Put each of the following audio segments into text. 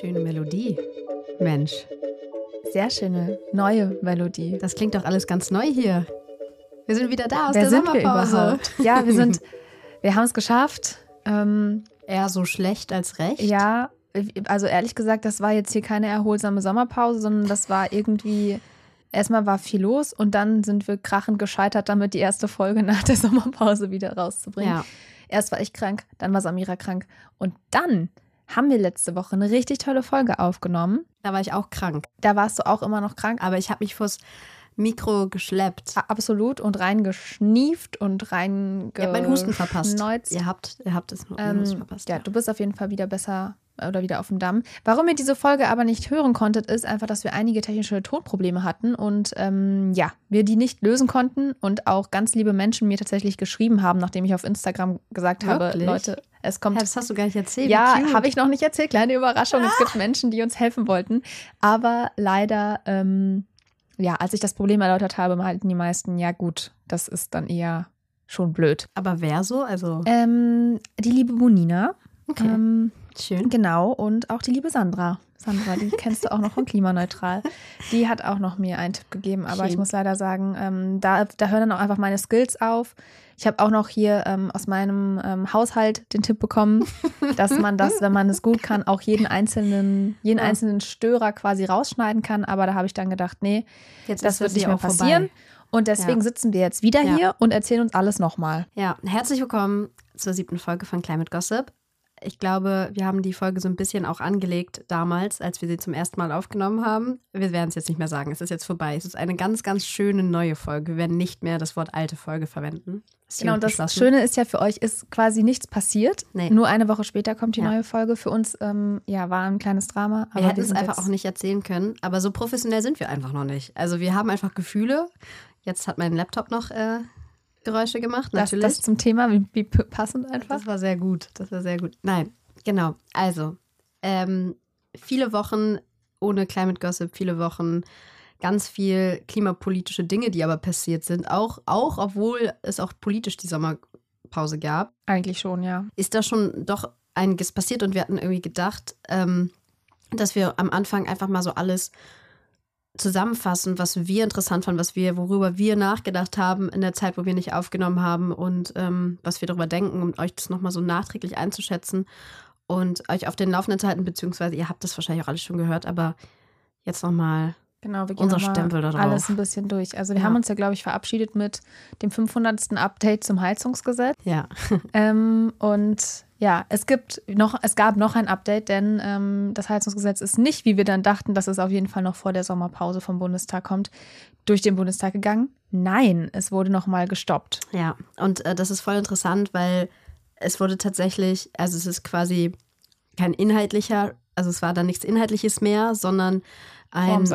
Schöne Melodie. Mensch, Sehr schöne neue Melodie. das klingt doch alles ganz neu hier. Wir sind wieder da aus Wer der sind wir Sommerpause. überhaupt? Ja, wir sind, wir haben es geschafft. Ähm, Eher so schlecht als recht. ja, also ehrlich gesagt, das war jetzt hier keine erholsame Sommerpause, sondern das war irgendwie, erstmal war viel los und dann sind wir krachend gescheitert, damit die erste Folge nach der Sommerpause wieder rauszubringen. Ja. Erst war ich krank, dann war Samira krank und dann haben wir letzte Woche eine richtig tolle Folge aufgenommen. Da war ich auch krank. Da warst du auch immer noch krank. Aber ich habe mich vors Mikro geschleppt. Absolut und reingeschnieft und rein Ihr habt meinen Husten verpasst. Ihr habt, ihr habt es Ähm, verpasst. ja, du bist auf jeden Fall wieder besser äh, oder wieder auf dem Damm. Warum ihr diese Folge aber nicht hören konntet, ist einfach, dass wir einige technische Tonprobleme hatten und ähm, ja, wir die nicht lösen konnten und auch ganz liebe Menschen mir tatsächlich geschrieben haben, nachdem ich auf Instagram gesagt habe, Wirklich? Leute, es kommt Ja, das hast du gar nicht erzählt. ja, habe ich noch nicht erzählt. Kleine Überraschung. Es gibt Menschen, die uns helfen wollten. Aber leider, ähm, ja, als ich das Problem erläutert habe, meinten die meisten, ja gut, das ist dann eher schon blöd. Aber wer so? Also, Ähm, die liebe Bonina. okay. Ähm, Schön. genau. Und auch die liebe Sandra. Sandra, die kennst du auch noch von Klimaneutral. Die hat auch noch mir einen Tipp gegeben. Aber Schön. ich muss leider sagen, ähm, da, da hören dann auch einfach meine Skills auf. Ich habe auch noch hier ähm, aus meinem ähm, Haushalt den Tipp bekommen, dass man das, wenn man es gut kann, auch jeden einzelnen, jeden Ja. einzelnen Störer quasi rausschneiden kann. Aber da habe ich dann gedacht, nee, Jetzt das wird das nicht mehr auch vorbei. passieren. Und deswegen Ja. sitzen wir jetzt wieder Ja. hier und erzählen uns alles nochmal. Ja, herzlich willkommen zur siebten Folge von Climate Gossip. Ich glaube, wir haben die Folge so ein bisschen auch angelegt damals, als wir sie zum ersten Mal aufgenommen haben. Wir werden es jetzt nicht mehr sagen. Es ist jetzt vorbei. Es ist eine ganz, ganz schöne neue Folge. Wir werden nicht mehr das Wort alte Folge verwenden. Ist Genau, und das. Schöne ist ja für euch, ist quasi nichts passiert. Nee. Nur eine Woche später kommt die Ja. neue Folge. Für uns, ähm, ja, war ein kleines Drama. Wir hätten es einfach auch nicht erzählen können, aber so professionell sind wir einfach noch nicht. Also wir haben einfach Gefühle. Jetzt hat mein Laptop noch äh, Geräusche gemacht, Das, natürlich. das zum Thema, wie, passend einfach. Das war sehr gut. Das war sehr gut. Nein, genau. Also, ähm, viele Wochen ohne Climate Gossip, viele Wochen ganz viel klimapolitische Dinge, die aber passiert sind. Auch, auch obwohl es auch politisch die Sommerpause gab, Eigentlich schon, ja. ist da schon doch einiges passiert und wir hatten irgendwie gedacht, ähm, dass wir am Anfang einfach mal so alles zusammenfassen, was wir interessant fanden, was wir, worüber wir nachgedacht haben in der Zeit, wo wir nicht aufgenommen haben und ähm, was wir darüber denken, um euch das nochmal so nachträglich einzuschätzen und euch auf den Laufenden zu halten, beziehungsweise ihr habt das wahrscheinlich auch alles schon gehört, aber jetzt nochmal Genau, wir gehen Unser Stempel da drauf. alles ein bisschen durch. Also wir Ja. haben uns ja, glaube ich, verabschiedet mit dem 500. Update zum Heizungsgesetz. ja. Ähm, und ja, es gibt noch, es gab noch ein Update, denn ähm, das Heizungsgesetz ist nicht, wie wir dann dachten, dass es auf jeden Fall noch vor der Sommerpause vom Bundestag kommt, durch den Bundestag gegangen. Nein, es wurde noch mal gestoppt. Ja, und äh, das ist voll interessant, weil es wurde tatsächlich, also es ist quasi kein inhaltlicher, also es war dann nichts Inhaltliches mehr, sondern ein,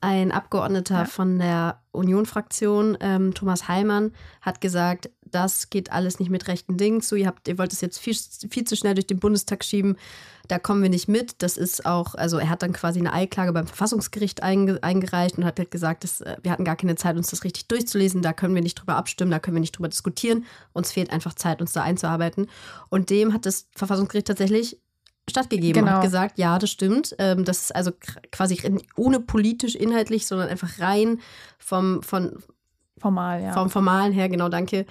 ein Abgeordneter Ja. von der Union-Fraktion, ähm, Thomas Heilmann, hat gesagt, das geht alles nicht mit rechten Dingen zu. Ihr, habt, ihr wollt es jetzt viel, viel zu schnell durch den Bundestag schieben. Da kommen wir nicht mit. Das ist auch, also er hat dann quasi eine Eiklage beim Verfassungsgericht einge, eingereicht und hat halt gesagt, dass, äh, wir hatten gar keine Zeit, uns das richtig durchzulesen. Da können wir nicht drüber abstimmen, da können wir nicht drüber diskutieren. Uns fehlt einfach Zeit, uns da einzuarbeiten. Und dem hat das Verfassungsgericht tatsächlich stattgegeben Genau. hat gesagt, ja, das stimmt. Ähm, das ist also quasi ohne politisch inhaltlich, sondern einfach rein vom, von, Formal, ja. vom Formalen her, genau, danke,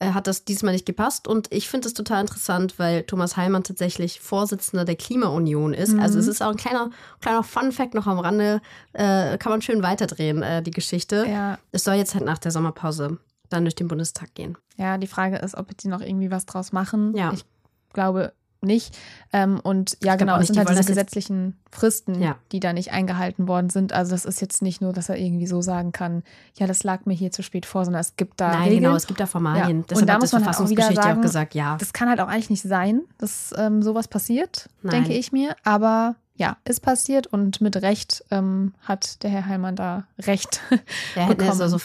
äh, hat das diesmal nicht gepasst. Und ich finde das total interessant, weil Thomas Heilmann tatsächlich Vorsitzender der Klimaunion ist. Mhm. Also es ist auch ein kleiner, kleiner Fun-Fact noch am Rande, äh, kann man schön weiterdrehen, äh, die Geschichte. ja. Es soll jetzt halt nach der Sommerpause dann durch den Bundestag gehen. ja, die Frage ist, ob die noch irgendwie was draus machen. Ja. Ich glaube nicht. Ähm, und ja, genau, es sind die halt wollen diese gesetzlichen Fristen, Ja. die da nicht eingehalten worden sind. Also das ist jetzt nicht nur, dass er irgendwie so sagen kann, ja, das lag mir hier zu spät vor, sondern es gibt da Nein, Regeln. genau, es gibt da Formalien. Ja. Und da hat muss das man halt auch wieder ja auch sagen, gesagt, ja. Das kann halt auch eigentlich nicht sein, dass ähm, sowas passiert, Nein. denke ich mir. Aber ja, ist passiert und mit Recht ähm, hat der Herr Heilmann da Recht. Ja, bekommen. Also,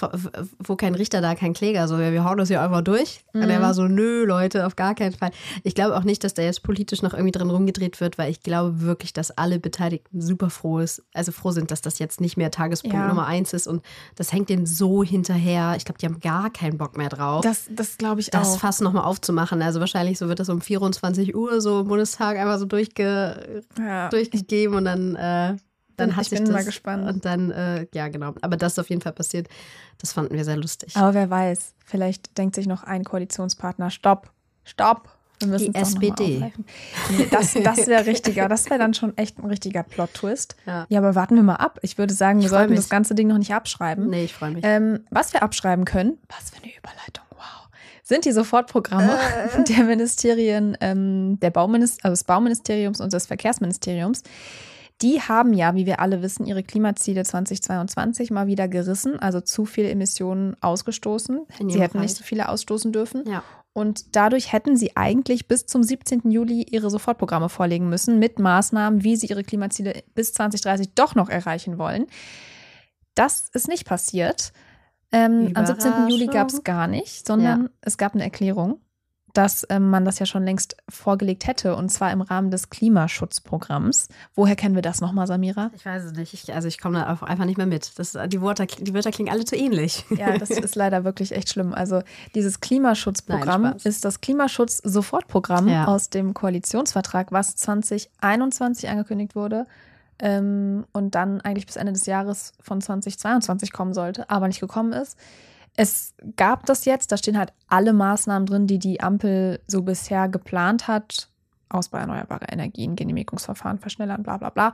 wo kein Richter, da kein Kläger. So, wir hauen das hier einfach durch. Mhm. Und er war so, nö, Leute, auf gar keinen Fall. Ich glaube auch nicht, dass da jetzt politisch noch irgendwie drin rumgedreht wird, weil ich glaube wirklich, dass alle Beteiligten super froh ist, also froh sind, dass das jetzt nicht mehr Tagespunkt ja. Nummer eins ist. Und das hängt denen so hinterher. Ich glaube, die haben gar keinen Bock mehr drauf. Das, das glaube ich das auch. Das Fass nochmal aufzumachen. Also wahrscheinlich so wird das um 24 Uhr so im Bundestag einfach so durchge ja. Durchge gegeben und dann, äh, dann hat sich das. mal gespannt. Und dann, äh, ja, genau. Aber das ist auf jeden Fall passiert. Das fanden wir sehr lustig. Aber wer weiß, vielleicht denkt sich noch ein Koalitionspartner: Stopp, stopp. Wir Die SPD. Das, das wäre richtiger. Das wäre dann schon echt ein richtiger Plot-Twist. Ja. ja. aber warten wir mal ab. Ich würde sagen, wir sollten mich. das ganze Ding noch nicht abschreiben. Nee, ich freue mich. Ähm, was wir abschreiben können, was für eine Überleitung, sind die Sofortprogramme äh. der Ministerien, ähm, der Bauminister, also des Bauministeriums und des Verkehrsministeriums. Die haben ja, wie wir alle wissen, ihre Klimaziele 2022 mal wieder gerissen, also zu viele Emissionen ausgestoßen. Sie hätten nicht so viele ausstoßen dürfen. Ja. Und dadurch hätten sie eigentlich bis zum 17. Juli ihre Sofortprogramme vorlegen müssen mit Maßnahmen, wie sie ihre Klimaziele bis 2030 doch noch erreichen wollen. Das ist nicht passiert. Ähm, am 17. Juli gab es gar nicht, sondern ja. es gab eine Erklärung dass ähm, man das ja schon längst vorgelegt hätte und zwar im Rahmen des Klimaschutzprogramms. Woher kennen wir das nochmal, Samira? Ich weiß es nicht. Ich, also ich komme da einfach nicht mehr mit. Das, die, Wörter, die Wörter klingen alle zu ähnlich. Ja, das ist leider wirklich echt schlimm. Also dieses Klimaschutzprogramm Nein, ist das Klimaschutz-Sofortprogramm ja. aus dem Koalitionsvertrag, was 2021 angekündigt wurde ähm, und dann eigentlich bis Ende des Jahres von 2022 kommen sollte, aber nicht gekommen ist. Es gab das jetzt, da stehen halt alle Maßnahmen drin, die die Ampel so bisher geplant hat. Ausbau erneuerbarer Energien, Genehmigungsverfahren verschnellern, bla bla bla.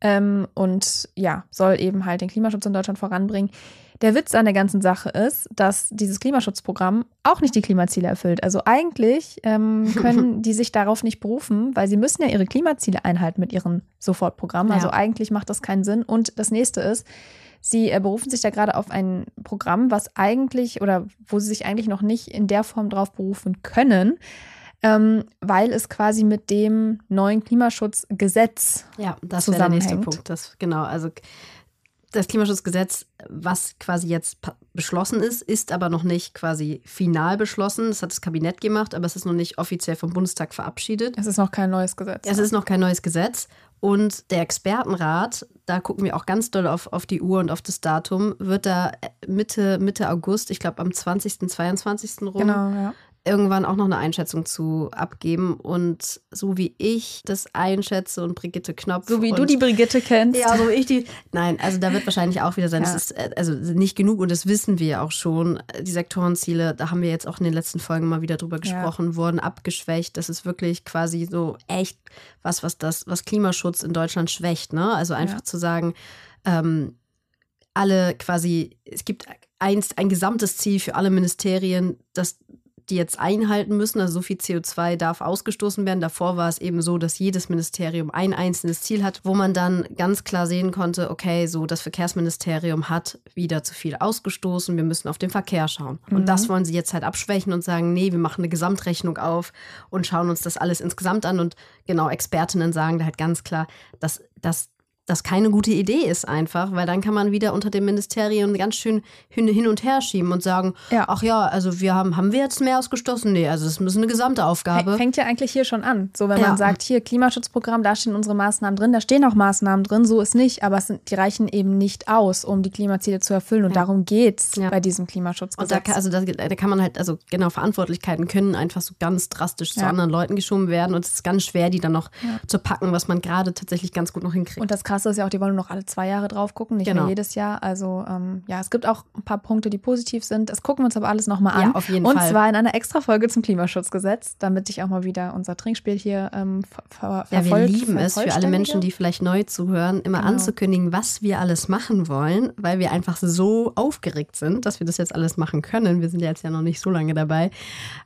Ähm, und ja, soll eben halt den Klimaschutz in Deutschland voranbringen. Der Witz an der ganzen Sache ist, dass dieses Klimaschutzprogramm auch nicht die Klimaziele erfüllt. Also eigentlich ähm, können die sich darauf nicht berufen, weil sie müssen ja ihre Klimaziele einhalten mit ihrem Sofortprogramm. Also ja. eigentlich macht das keinen Sinn. Und das nächste ist, Sie äh, berufen sich da gerade auf ein Programm, was eigentlich oder wo sie sich eigentlich noch nicht in der Form drauf berufen können, ähm, weil es quasi mit dem neuen Klimaschutzgesetz ja, das wäre der nächste Punkt. Das genau, also das Klimaschutzgesetz, was quasi jetzt beschlossen ist, ist aber noch nicht quasi final beschlossen. Das hat das Kabinett gemacht, aber es ist noch nicht offiziell vom Bundestag verabschiedet. Es ist noch kein neues Gesetz. Es ist noch kein neues Gesetz. Und der Expertenrat, da gucken wir auch ganz doll auf, auf die Uhr und auf das Datum, wird da Mitte, Mitte August, ich glaube am 20., 22. rum, genau, ja irgendwann auch noch eine Einschätzung zu abgeben. Und so wie ich das einschätze und Brigitte Knopf. So wie du die Brigitte kennst. Ja, so wie ich die. Nein, also da wird wahrscheinlich auch wieder sein. Ja. Das ist äh, also nicht genug und das wissen wir auch schon. Die Sektorenziele, da haben wir jetzt auch in den letzten Folgen mal wieder drüber gesprochen, ja. wurden abgeschwächt. Das ist wirklich quasi so echt was, was das, was Klimaschutz in Deutschland schwächt. Ne? Also einfach ja. zu sagen, ähm, alle quasi, es gibt einst ein gesamtes Ziel für alle Ministerien, das die jetzt einhalten müssen. Also so viel CO2 darf ausgestoßen werden. Davor war es eben so, dass jedes Ministerium ein einzelnes Ziel hat, wo man dann ganz klar sehen konnte, okay, so das Verkehrsministerium hat wieder zu viel ausgestoßen, wir müssen auf den Verkehr schauen. Mhm. Und das wollen sie jetzt halt abschwächen und sagen, nee, wir machen eine Gesamtrechnung auf und schauen uns das alles insgesamt an. Und genau, Expertinnen sagen da halt ganz klar, dass das das keine gute Idee ist einfach, weil dann kann man wieder unter dem Ministerium ganz schön hin, und her schieben und sagen, ja. ach ja, also wir haben, haben wir jetzt mehr ausgestoßen? Nee, also es ist eine gesamte Aufgabe. Fängt ja eigentlich hier schon an. So, wenn ja. man sagt, hier Klimaschutzprogramm, da stehen unsere Maßnahmen drin, da stehen auch Maßnahmen drin, so ist nicht, aber sind, die reichen eben nicht aus, um die Klimaziele zu erfüllen und ja. darum geht es bei diesem Klimaschutzgesetz. Und da, also da, da, kann man halt, also genau, Verantwortlichkeiten können einfach so ganz drastisch zu anderen Leuten geschoben werden und es ist ganz schwer, die dann noch zu packen, was man gerade tatsächlich ganz gut noch hinkriegt. Und das Krasse ist ja auch, die wollen nur noch alle zwei Jahre drauf gucken, nicht genau. mehr jedes Jahr. Also ähm, ja, es gibt auch ein paar Punkte, die positiv sind. Das gucken wir uns aber alles nochmal an. Ja, auf jeden Und Fall. Und zwar in einer extra Folge zum Klimaschutzgesetz, damit ich auch mal wieder unser Trinkspiel hier ähm, ver Ja, wir lieben es für alle Menschen, die vielleicht neu zuhören, immer genau. anzukündigen, was wir alles machen wollen, weil wir einfach so aufgeregt sind, dass wir das jetzt alles machen können. Wir sind ja jetzt ja noch nicht so lange dabei.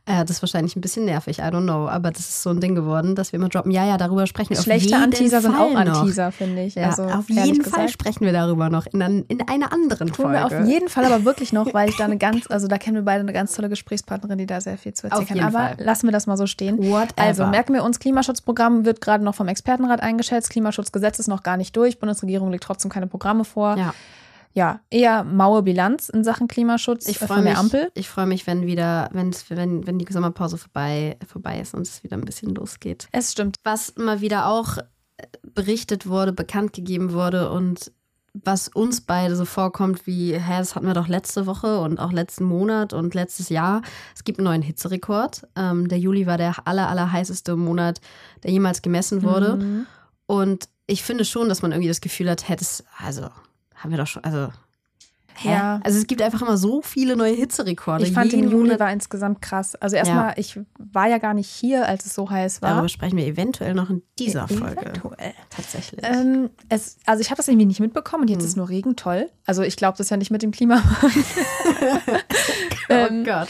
Äh, das ist wahrscheinlich ein bisschen nervig, I don't know. Aber das ist so ein Ding geworden, dass wir immer droppen, ja, ja, darüber sprechen wir Schlechte Anteaser sind auch Anteaser, finde ich. Ja, Ja, also, auf jeden gesagt. Fall sprechen wir darüber noch in, an, in einer anderen Tun wir Folge. auf jeden Fall aber wirklich noch, weil ich da eine ganz, also da kennen wir beide eine ganz tolle Gesprächspartnerin, die da sehr viel zu erzählen Auf kann. Aber Fall. lassen wir das mal so stehen. Whatever. Also merken wir uns, Klimaschutzprogramm wird gerade noch vom Expertenrat eingeschätzt. Klimaschutzgesetz ist noch gar nicht durch. Bundesregierung legt trotzdem keine Programme vor. ja. Ja, eher maue Bilanz in Sachen Klimaschutz Ich freue mich, Ampel. ich freue mich, wenn wieder, wenn's, wenn, wenn die Sommerpause vorbei, vorbei ist und es wieder ein bisschen losgeht. Es stimmt. Was mal wieder auch berichtet wurde, bekannt gegeben wurde und was uns beide so vorkommt, wie, hä, das hatten wir doch letzte Woche und auch letzten Monat und letztes Jahr. Es gibt einen neuen Hitzerekord. Ähm, der Juli war der aller, aller heißeste Monat, der jemals gemessen wurde. Mhm. Und ich finde schon, dass man irgendwie das Gefühl hat, hättest, also, haben wir doch schon, also, hä? Ja. Also es gibt einfach immer so viele neue Hitzerekorde. Ich fand den Monat- war insgesamt krass. Also erstmal, ich war ja gar nicht hier, als es so heiß war. Darüber sprechen wir eventuell noch in dieser Folge. Eventuell. Tatsächlich. Ähm, es, also ich habe das irgendwie nicht mitbekommen und jetzt Hm. ist nur Regen toll. Also ich glaube das ja nicht mit dem Klima. ähm, oh Gott.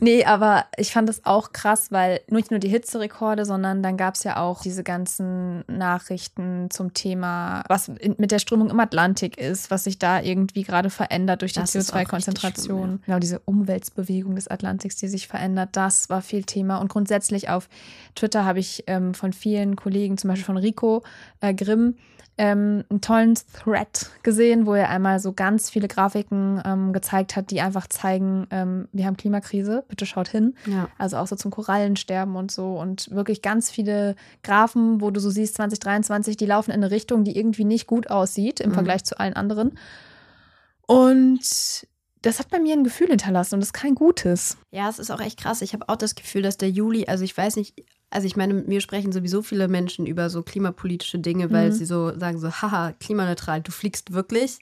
Nee, aber ich fand das auch krass, weil nicht nur die Hitzerekorde, sondern dann gab es ja auch diese ganzen Nachrichten zum Thema, was in, mit der Strömung im Atlantik ist, was sich da irgendwie gerade verändert durch die Das ist auch richtig CO2-Konzentration. schlimm, Genau, diese Umweltbewegung des Atlantiks, die sich verändert, das war viel Thema. Und grundsätzlich auf Twitter habe ich ähm, von vielen Kollegen, zum Beispiel von Rico äh, Grimm, ähm, einen tollen Thread gesehen, wo er einmal so ganz viele Grafiken ähm, gezeigt hat, die einfach zeigen, ähm, wir haben Klimakrise, bitte schaut hin. Ja. Also auch so zum Korallensterben und so und wirklich ganz viele Graphen, wo du so siehst, 2023, die laufen in eine Richtung, die irgendwie nicht gut aussieht im Mhm. Vergleich zu allen anderen. Und das hat bei mir ein Gefühl hinterlassen und das ist kein gutes. Ja, es ist auch echt krass. Ich habe auch das Gefühl, dass der Juli, also ich weiß nicht, also ich meine, mir sprechen sowieso viele Menschen über so klimapolitische Dinge, weil Mhm. sie so sagen so, haha, klimaneutral, du fliegst wirklich.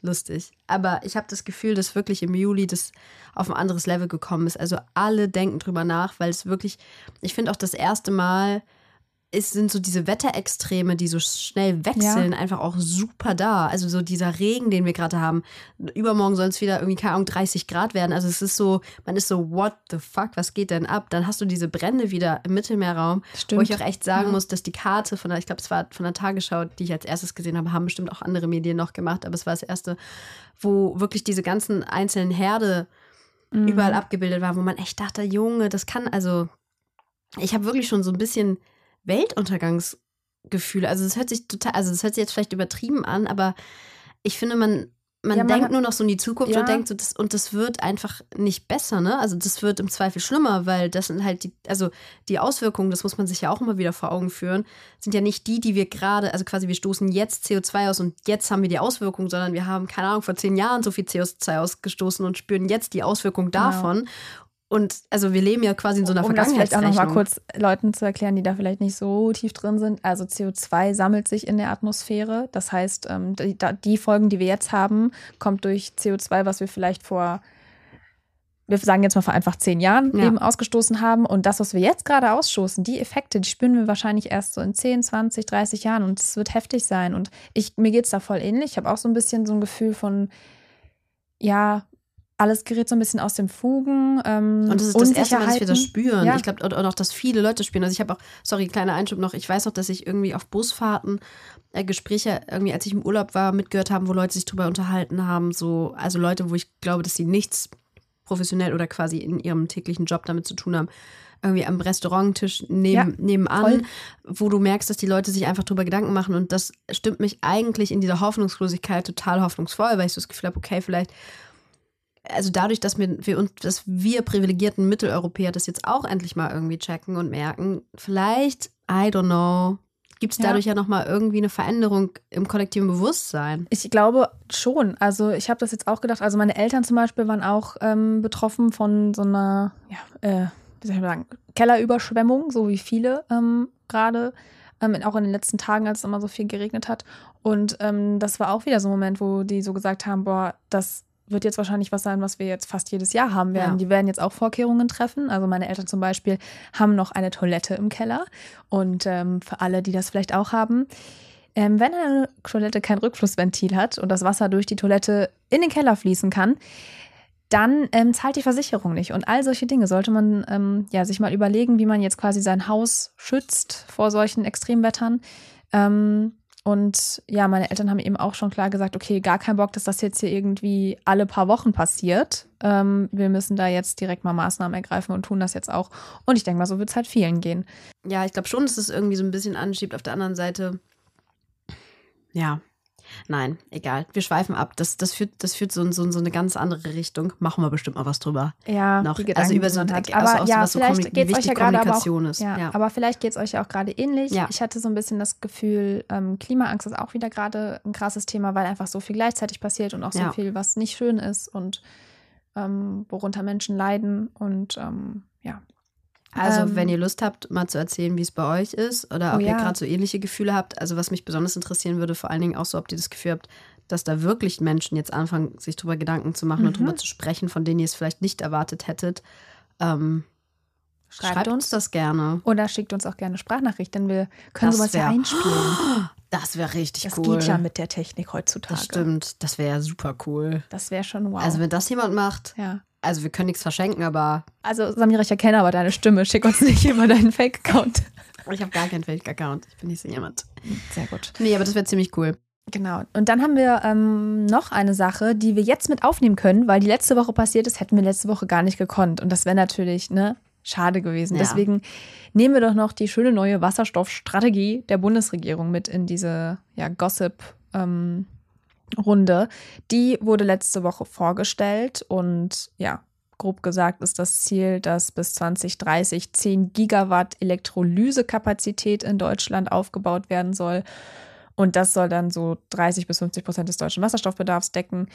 Lustig. Aber ich habe das Gefühl, dass wirklich im Juli das auf ein anderes Level gekommen ist. Also alle denken drüber nach, weil es wirklich, ich finde auch das erste Mal, es sind so diese Wetterextreme, die so schnell wechseln, einfach auch super da. Also so dieser Regen, den wir gerade haben. Übermorgen soll es wieder irgendwie, keine Ahnung, 30 Grad werden. Also es ist so, man ist so, what the fuck, was geht denn ab? Dann hast du diese Brände wieder im Mittelmeerraum, Stimmt. wo ich auch echt sagen Ja. muss, dass die Karte von der, ich glaube, es war von der Tagesschau, die ich als erstes gesehen habe, haben bestimmt auch andere Medien noch gemacht, aber es war das erste, wo wirklich diese ganzen einzelnen Herde Mhm. überall abgebildet waren, wo man echt dachte, Junge, das kann, also ich habe wirklich schon so ein bisschen Weltuntergangsgefühle. Also es hört sich total, also es hört sich jetzt vielleicht übertrieben an, aber ich finde, man, man Ja, man denkt hat- nur noch so in die Zukunft Ja. und denkt so, das, und das wird einfach nicht besser, ne? Also das wird im Zweifel schlimmer, weil das sind halt die, also die Auswirkungen, das muss man sich ja auch immer wieder vor Augen führen, sind ja nicht die, die wir gerade, also quasi wir stoßen jetzt CO2 aus und jetzt haben wir die Auswirkungen, sondern wir haben, keine Ahnung, vor zehn Jahren so viel CO2 ausgestoßen und spüren jetzt die Auswirkungen Genau. Und also wir leben ja quasi in so einer um das vielleicht auch noch mal Vergangenheitsrechnung. kurz Leuten zu erklären, die da vielleicht nicht so tief drin sind. Also CO2 sammelt sich in der Atmosphäre. Das heißt, ähm, die Folgen, die wir jetzt haben, kommt durch CO2, was wir vielleicht vor, wir sagen jetzt mal vor einfach zehn Jahren Ja. eben ausgestoßen haben. Und das, was wir jetzt gerade ausstoßen, die Effekte, die spüren wir wahrscheinlich erst so in 10, 20, 30 Jahren. Und es wird heftig sein. Und ich, mir geht es da voll ähnlich. Ich habe auch so ein bisschen so ein Gefühl von, ja, alles gerät so ein bisschen aus dem Fugen. Ähm, Und das ist das erste dass wir das spüren. Ja. Ich glaube, und auch, dass viele Leute spüren. Also ich habe auch, sorry, kleiner Einschub noch, ich weiß noch, dass ich irgendwie auf Busfahrten äh, Gespräche, irgendwie als ich im Urlaub war, mitgehört haben, wo Leute sich drüber unterhalten haben. So, also Leute, wo ich glaube, dass sie nichts professionell oder quasi in ihrem täglichen Job damit zu tun haben. Irgendwie am Restauranttisch neben, Ja, nebenan, voll. wo du merkst, dass die Leute sich einfach drüber Gedanken machen. Und das stimmt mich eigentlich in dieser Hoffnungslosigkeit total hoffnungsvoll, weil ich so das Gefühl habe, okay, vielleicht also dadurch, dass wir, wir uns, dass wir privilegierten Mitteleuropäer das jetzt auch endlich mal irgendwie checken und merken, vielleicht, I don't know, gibt es Ja. dadurch ja, nochmal irgendwie eine Veränderung im kollektiven Bewusstsein. Ich glaube schon. Also ich habe das jetzt auch gedacht. Also meine Eltern zum Beispiel waren auch ähm, betroffen von so einer, ja, äh, wie soll ich mal sagen, Kellerüberschwemmung, so wie viele ähm, gerade. Ähm, auch in den letzten Tagen, als es immer so viel geregnet hat. Und ähm, das war auch wieder so ein Moment, wo die so gesagt haben, boah, das wird jetzt wahrscheinlich was sein, was wir jetzt fast jedes Jahr haben werden. Ja. Die werden jetzt auch Vorkehrungen treffen. Also meine Eltern zum Beispiel haben noch eine Toilette im Keller. Und ähm, für alle, die das vielleicht auch haben, ähm, wenn eine Toilette kein Rückflussventil hat und das Wasser durch die Toilette in den Keller fließen kann, dann ähm, zahlt die Versicherung nicht. Und all solche Dinge sollte man ähm, ja, sich mal überlegen, wie man jetzt quasi sein Haus schützt vor solchen Extremwettern. Ähm, und ja, meine Eltern haben eben auch schon klar gesagt, okay, gar kein Bock, dass das jetzt hier irgendwie alle paar Wochen passiert. Ähm, wir müssen da jetzt direkt mal Maßnahmen ergreifen und tun das jetzt auch. Und ich denke mal, so wird es halt vielen gehen. Ja, ich glaube schon, dass es irgendwie so ein bisschen anschiebt. Auf der anderen Seite, ja, Nein, egal. Wir schweifen ab. Das, das führt, das führt so in so, so, eine ganz andere Richtung. Machen wir bestimmt mal was drüber. Ja, noch. Also über so hat. Also aber auch ja, was so vielleicht geht es euch ja gerade aber auch, ist. Ja, ja. aber vielleicht geht es euch ja auch gerade ähnlich. Ja. Ich hatte so ein bisschen das Gefühl, ähm, Klimaangst ist auch wieder gerade ein krasses Thema, weil einfach so viel gleichzeitig passiert und auch so Ja. viel, was nicht schön ist und ähm, worunter Menschen leiden und ähm, ja. Also, Ähm, wenn ihr Lust habt, mal zu erzählen, wie es bei euch ist oder Oh ob ihr ja. gerade so ähnliche Gefühle habt. Also, was mich besonders interessieren würde, vor allen Dingen auch so, ob ihr das Gefühl habt, dass da wirklich Menschen jetzt anfangen, sich drüber Gedanken zu machen und Mhm. drüber zu sprechen, von denen ihr es vielleicht nicht erwartet hättet. Ähm, Schreibt, schreibt, uns uns das gerne. oder schickt uns auch gerne Sprachnachricht, denn wir können Das sowas ja wär- einspielen. Das wäre richtig Das cool. geht ja mit der Technik heutzutage. das stimmt. Das wäre super cool. Das wäre schon wow. Also, wenn das jemand macht, ja. Also wir können nichts verschenken, aber Also Samira, ich erkenne aber deine Stimme. Schick uns nicht immer deinen Fake-Account. ich habe gar keinen Fake-Account. Ich bin nicht so jemand. Sehr gut. Nee, aber das wäre ziemlich cool. Genau. Und dann haben wir ähm, noch eine Sache, die wir jetzt mit aufnehmen können, weil die letzte Woche passiert ist, hätten wir letzte Woche gar nicht gekonnt. Und das wäre natürlich ne, schade gewesen. Ja. Deswegen nehmen wir doch noch die schöne neue Wasserstoffstrategie der Bundesregierung mit in diese ja, Gossip-Runde. die wurde letzte Woche vorgestellt und ja, grob gesagt ist das Ziel, dass bis 2030 10 Gigawatt Elektrolysekapazität in Deutschland aufgebaut werden soll. Und das soll dann so 30 bis 50 Prozent des deutschen Wasserstoffbedarfs decken.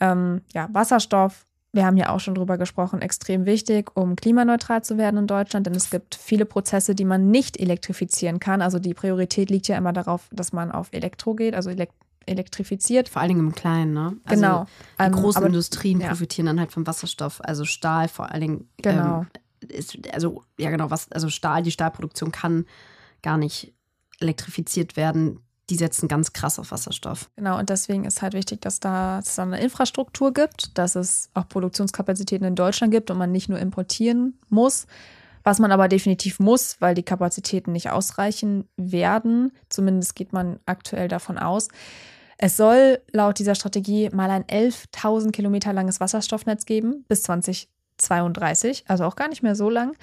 Ähm, ja, Wasserstoff, wir haben ja auch schon drüber gesprochen, extrem wichtig, um klimaneutral zu werden in Deutschland, denn es gibt viele Prozesse, die man nicht elektrifizieren kann. Also die Priorität liegt ja immer darauf, dass man auf Elektro geht, also elek elektrifiziert. Vor allen Dingen im Kleinen, ne? Also genau. Die Ähm, großen aber- Industrien ja. profitieren dann halt vom Wasserstoff, also Stahl vor allen Dingen. Genau. Ähm, ist, also, ja, genau, was, also Stahl, die Stahlproduktion kann gar nicht elektrifiziert werden. Die setzen ganz krass auf Wasserstoff. Genau, und deswegen ist halt wichtig, dass da, dass es da eine Infrastruktur gibt, dass es auch Produktionskapazitäten in Deutschland gibt und man nicht nur importieren muss, was man aber definitiv muss, weil die Kapazitäten nicht ausreichen werden. Zumindest geht man aktuell davon aus. Es soll laut dieser Strategie mal ein 11.000 Kilometer langes Wasserstoffnetz geben bis 2032, also auch gar nicht mehr so lang.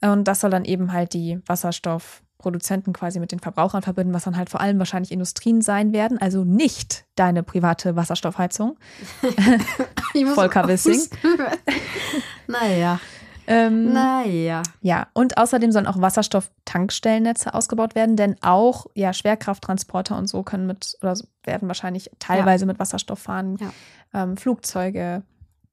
Und das soll dann eben halt die Wasserstoffproduzenten quasi mit den Verbrauchern verbinden, was dann halt vor allem wahrscheinlich Industrien sein werden, also nicht deine private Wasserstoffheizung. Volker Wissing. naja, Ähm, naja. Ja, und außerdem sollen auch Wasserstofftankstellennetze ausgebaut werden, denn auch ja, Schwerkrafttransporter und so können mit oder werden wahrscheinlich teilweise mit Wasserstoff fahren. Ja. Ähm, Flugzeuge,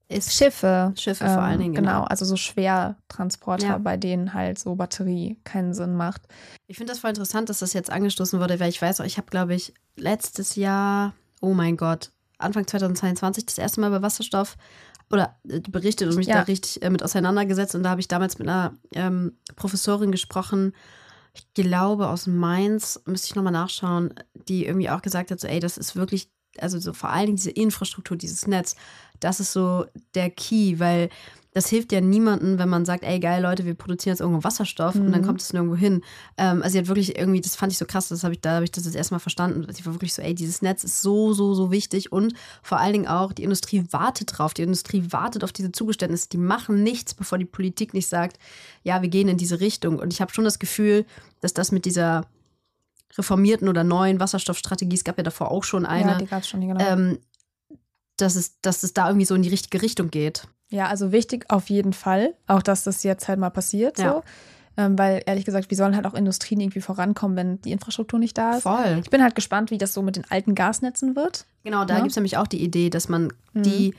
Ist Schiffe. Schiffe vor allen Dingen, Genau, genau. also so Schwertransporter, Ja. bei denen halt so Batterie keinen Sinn macht. Ich finde das voll interessant, dass das jetzt angestoßen wurde, weil ich weiß auch, ich habe, glaube ich, letztes Jahr, oh mein Gott, Anfang 2022 das erste Mal über Wasserstoff oder äh, berichtet und mich Ja. da richtig äh, mit auseinandergesetzt. Und da habe ich damals mit einer ähm, Professorin gesprochen, ich glaube aus Mainz, müsste ich nochmal nachschauen, die irgendwie auch gesagt hat, so, ey, das ist wirklich, also so vor allen Dingen diese Infrastruktur, dieses Netz, das ist so der Key, weil das hilft ja niemandem, wenn man sagt, ey, geil, Leute, wir produzieren jetzt irgendwo Wasserstoff und dann Mhm. kommt es nirgendwo hin. Ähm, also sie hat wirklich irgendwie, das fand ich so krass, das habe ich, da habe ich das jetzt erstmal verstanden. Sie war wirklich so, ey, dieses Netz ist so, so, so wichtig und vor allen Dingen auch, die Industrie wartet drauf. Die Industrie wartet auf diese Zugeständnisse. Die machen nichts, bevor die Politik nicht sagt, ja, wir gehen in diese Richtung. Und ich habe schon das Gefühl, dass das mit dieser reformierten oder neuen Wasserstoffstrategie, es gab ja davor auch schon eine, Ja, die gab es schon, genau. ähm, dass, es, dass es da irgendwie so in die richtige Richtung geht. Ja, also wichtig auf jeden Fall, auch dass das jetzt halt mal passiert, Ja. so. Ähm, weil ehrlich gesagt, wie sollen halt auch Industrien irgendwie vorankommen, wenn die Infrastruktur nicht da ist? Voll. Ich bin halt gespannt, wie das so mit den alten Gasnetzen wird. Genau, da Ja. gibt es nämlich auch die Idee, dass man Mhm. die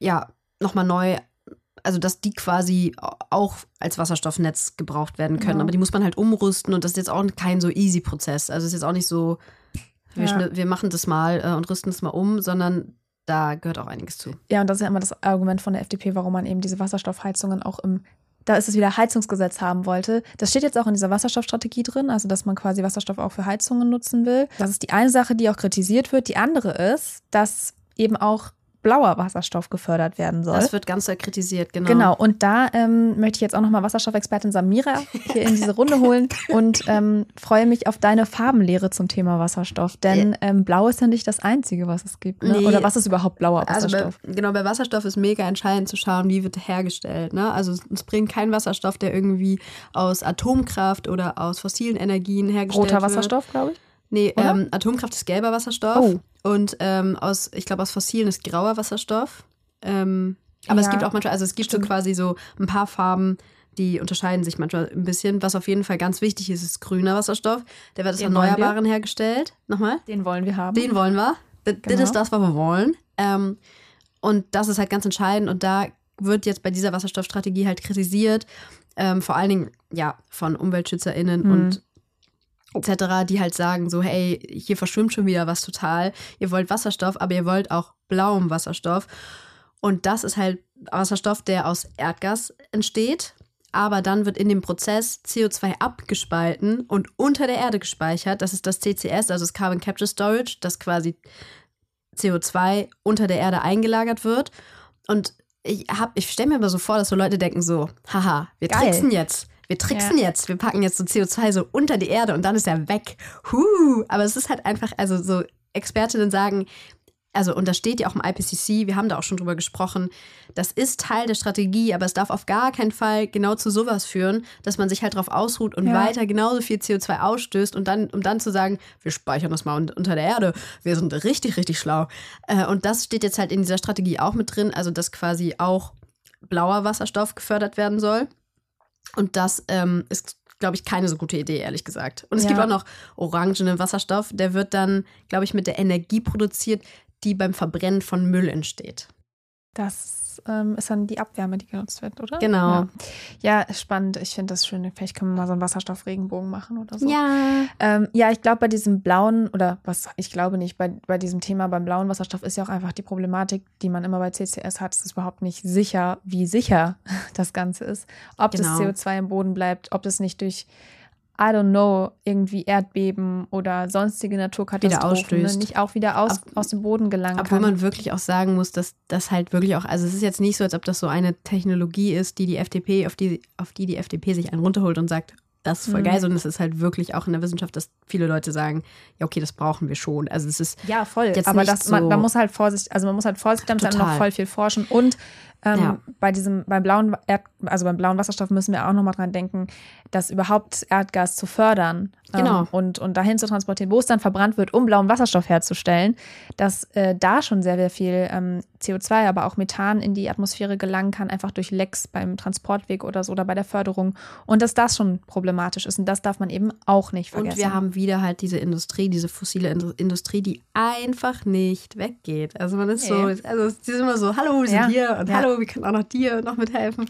ja nochmal neu, also dass die quasi auch als Wasserstoffnetz gebraucht werden können. Genau. Aber die muss man halt umrüsten und das ist jetzt auch kein so easy Prozess. Also es ist jetzt auch nicht so, wir, Ja. wir machen das mal äh, und rüsten das mal um, sondern da gehört auch einiges zu. Ja, und das ist ja immer das Argument von der FDP, warum man eben diese Wasserstoffheizungen auch im, da ist es wieder Heizungsgesetz haben wollte. Das steht jetzt auch in dieser Wasserstoffstrategie drin, also dass man quasi Wasserstoff auch für Heizungen nutzen will. Das ist die eine Sache, die auch kritisiert wird. Die andere ist, dass eben auch blauer Wasserstoff gefördert werden soll. Das wird ganz sehr kritisiert, genau. Genau, und da ähm, möchte ich jetzt auch nochmal Wasserstoffexpertin Samira hier in diese Runde holen und ähm, freue mich auf deine Farbenlehre zum Thema Wasserstoff. Denn ähm, blau ist ja nicht das Einzige, was es gibt. Ne? Nee. Oder was ist überhaupt blauer Wasserstoff? Also bei, genau, bei Wasserstoff ist mega entscheidend zu schauen, wie wird er hergestellt. Ne? Also es bringt keinen Wasserstoff, der irgendwie aus Atomkraft oder aus fossilen Energien hergestellt Roter wird. Wasserstoff, glaube ich. Nee, ähm, Atomkraft ist gelber Wasserstoff. Oh. Und ähm, aus, ich glaube, aus fossilen ist grauer Wasserstoff. Ähm, aber es Ja, gibt auch manchmal, also es gibt so stimmt. quasi so ein paar Farben, die unterscheiden sich manchmal ein bisschen. Was auf jeden Fall ganz wichtig ist, ist grüner Wasserstoff. Der wird aus Den wollen wir. Erneuerbaren hergestellt. Nochmal? Den wollen wir haben. Den wollen wir. Das, das Genau. ist das, was wir wollen. Ähm, und das ist halt ganz entscheidend. Und da wird jetzt bei dieser Wasserstoffstrategie halt kritisiert, ähm, vor allen Dingen ja von UmweltschützerInnen Hm. und etc., die halt sagen so, hey, hier verschwimmt schon wieder was total. Ihr wollt Wasserstoff, aber ihr wollt auch blauen Wasserstoff. Und das ist halt Wasserstoff, der aus Erdgas entsteht. Aber dann wird in dem Prozess CO2 abgespalten und unter der Erde gespeichert. Das ist das CCS, also das Carbon Capture Storage, das quasi CO2 unter der Erde eingelagert wird. Und ich, hab- ich stelle mir immer so vor, dass so Leute denken so, haha, wir Geil. tricksen jetzt. Wir tricksen jetzt. Wir packen jetzt so CO2 so unter die Erde und dann ist er weg. Huh. Aber es ist halt einfach, also so Expertinnen sagen, also und das steht ja auch im IPCC, wir haben da auch schon drüber gesprochen, das ist Teil der Strategie, aber es darf auf gar keinen Fall genau zu sowas führen, dass man sich halt drauf ausruht und Ja. weiter genauso viel CO2 ausstößt und dann, um dann zu sagen, wir speichern das mal un- unter der Erde, wir sind richtig, richtig schlau. Äh, Und das steht jetzt halt in dieser Strategie auch mit drin, also dass quasi auch blauer Wasserstoff gefördert werden soll. Und das ähm, ist, glaube ich, keine so gute Idee, ehrlich gesagt. Und es Ja. gibt auch noch orangenen Wasserstoff, der wird dann, glaube ich, mit der Energie produziert, die beim Verbrennen von Müll entsteht. Das ähm, ist dann die Abwärme, die genutzt wird, oder? Genau. Ja, ja spannend. Ich finde das schön. Vielleicht können wir mal so einen Wasserstoffregenbogen machen oder so. Ja. Ähm, ja, ich glaube, bei diesem blauen, oder was, ich glaube nicht, bei, bei diesem Thema beim blauen Wasserstoff ist ja auch einfach die Problematik, die man immer bei CCS hat. Es ist überhaupt nicht sicher, wie sicher das Ganze ist. Ob Genau. das CO2 im Boden bleibt, ob das nicht durch, I don't know, irgendwie Erdbeben oder sonstige Naturkatastrophen ne, nicht auch wieder aus, Ob- aus dem Boden gelangen Obwohl kann. man wirklich auch sagen muss, dass das halt wirklich auch, also es ist jetzt nicht so, als ob das so eine Technologie ist, die die FDP, auf die, auf die die FDP sich einen runterholt und sagt, das ist voll Mhm. geil, sondern es ist halt wirklich auch in der Wissenschaft, dass viele Leute sagen, ja, okay, das brauchen wir schon. Also es ist, Ja, voll. Aber das, man, so- man muss halt vorsichtig, also man muss halt vorsichtig damit noch voll viel forschen. Und ähm, Ja. bei diesem, beim blauen Erd, also beim blauen Wasserstoff müssen wir auch nochmal dran denken, das überhaupt Erdgas zu fördern Genau. ähm, und, und dahin zu transportieren, wo es dann verbrannt wird, um blauen Wasserstoff herzustellen, dass äh, da schon sehr, sehr viel ähm, CO2, aber auch Methan in die Atmosphäre gelangen kann, einfach durch Lecks beim Transportweg oder so oder bei der Förderung. Und dass das schon problematisch ist. Und das darf man eben auch nicht vergessen. und wir haben wieder halt diese Industrie, diese fossile Indu- Industrie, die einfach nicht weggeht. Also man ist Nee. so, also die sind immer so, hallo, wir sind Ja. hier und Ja. hallo, wir können auch noch dir noch mithelfen.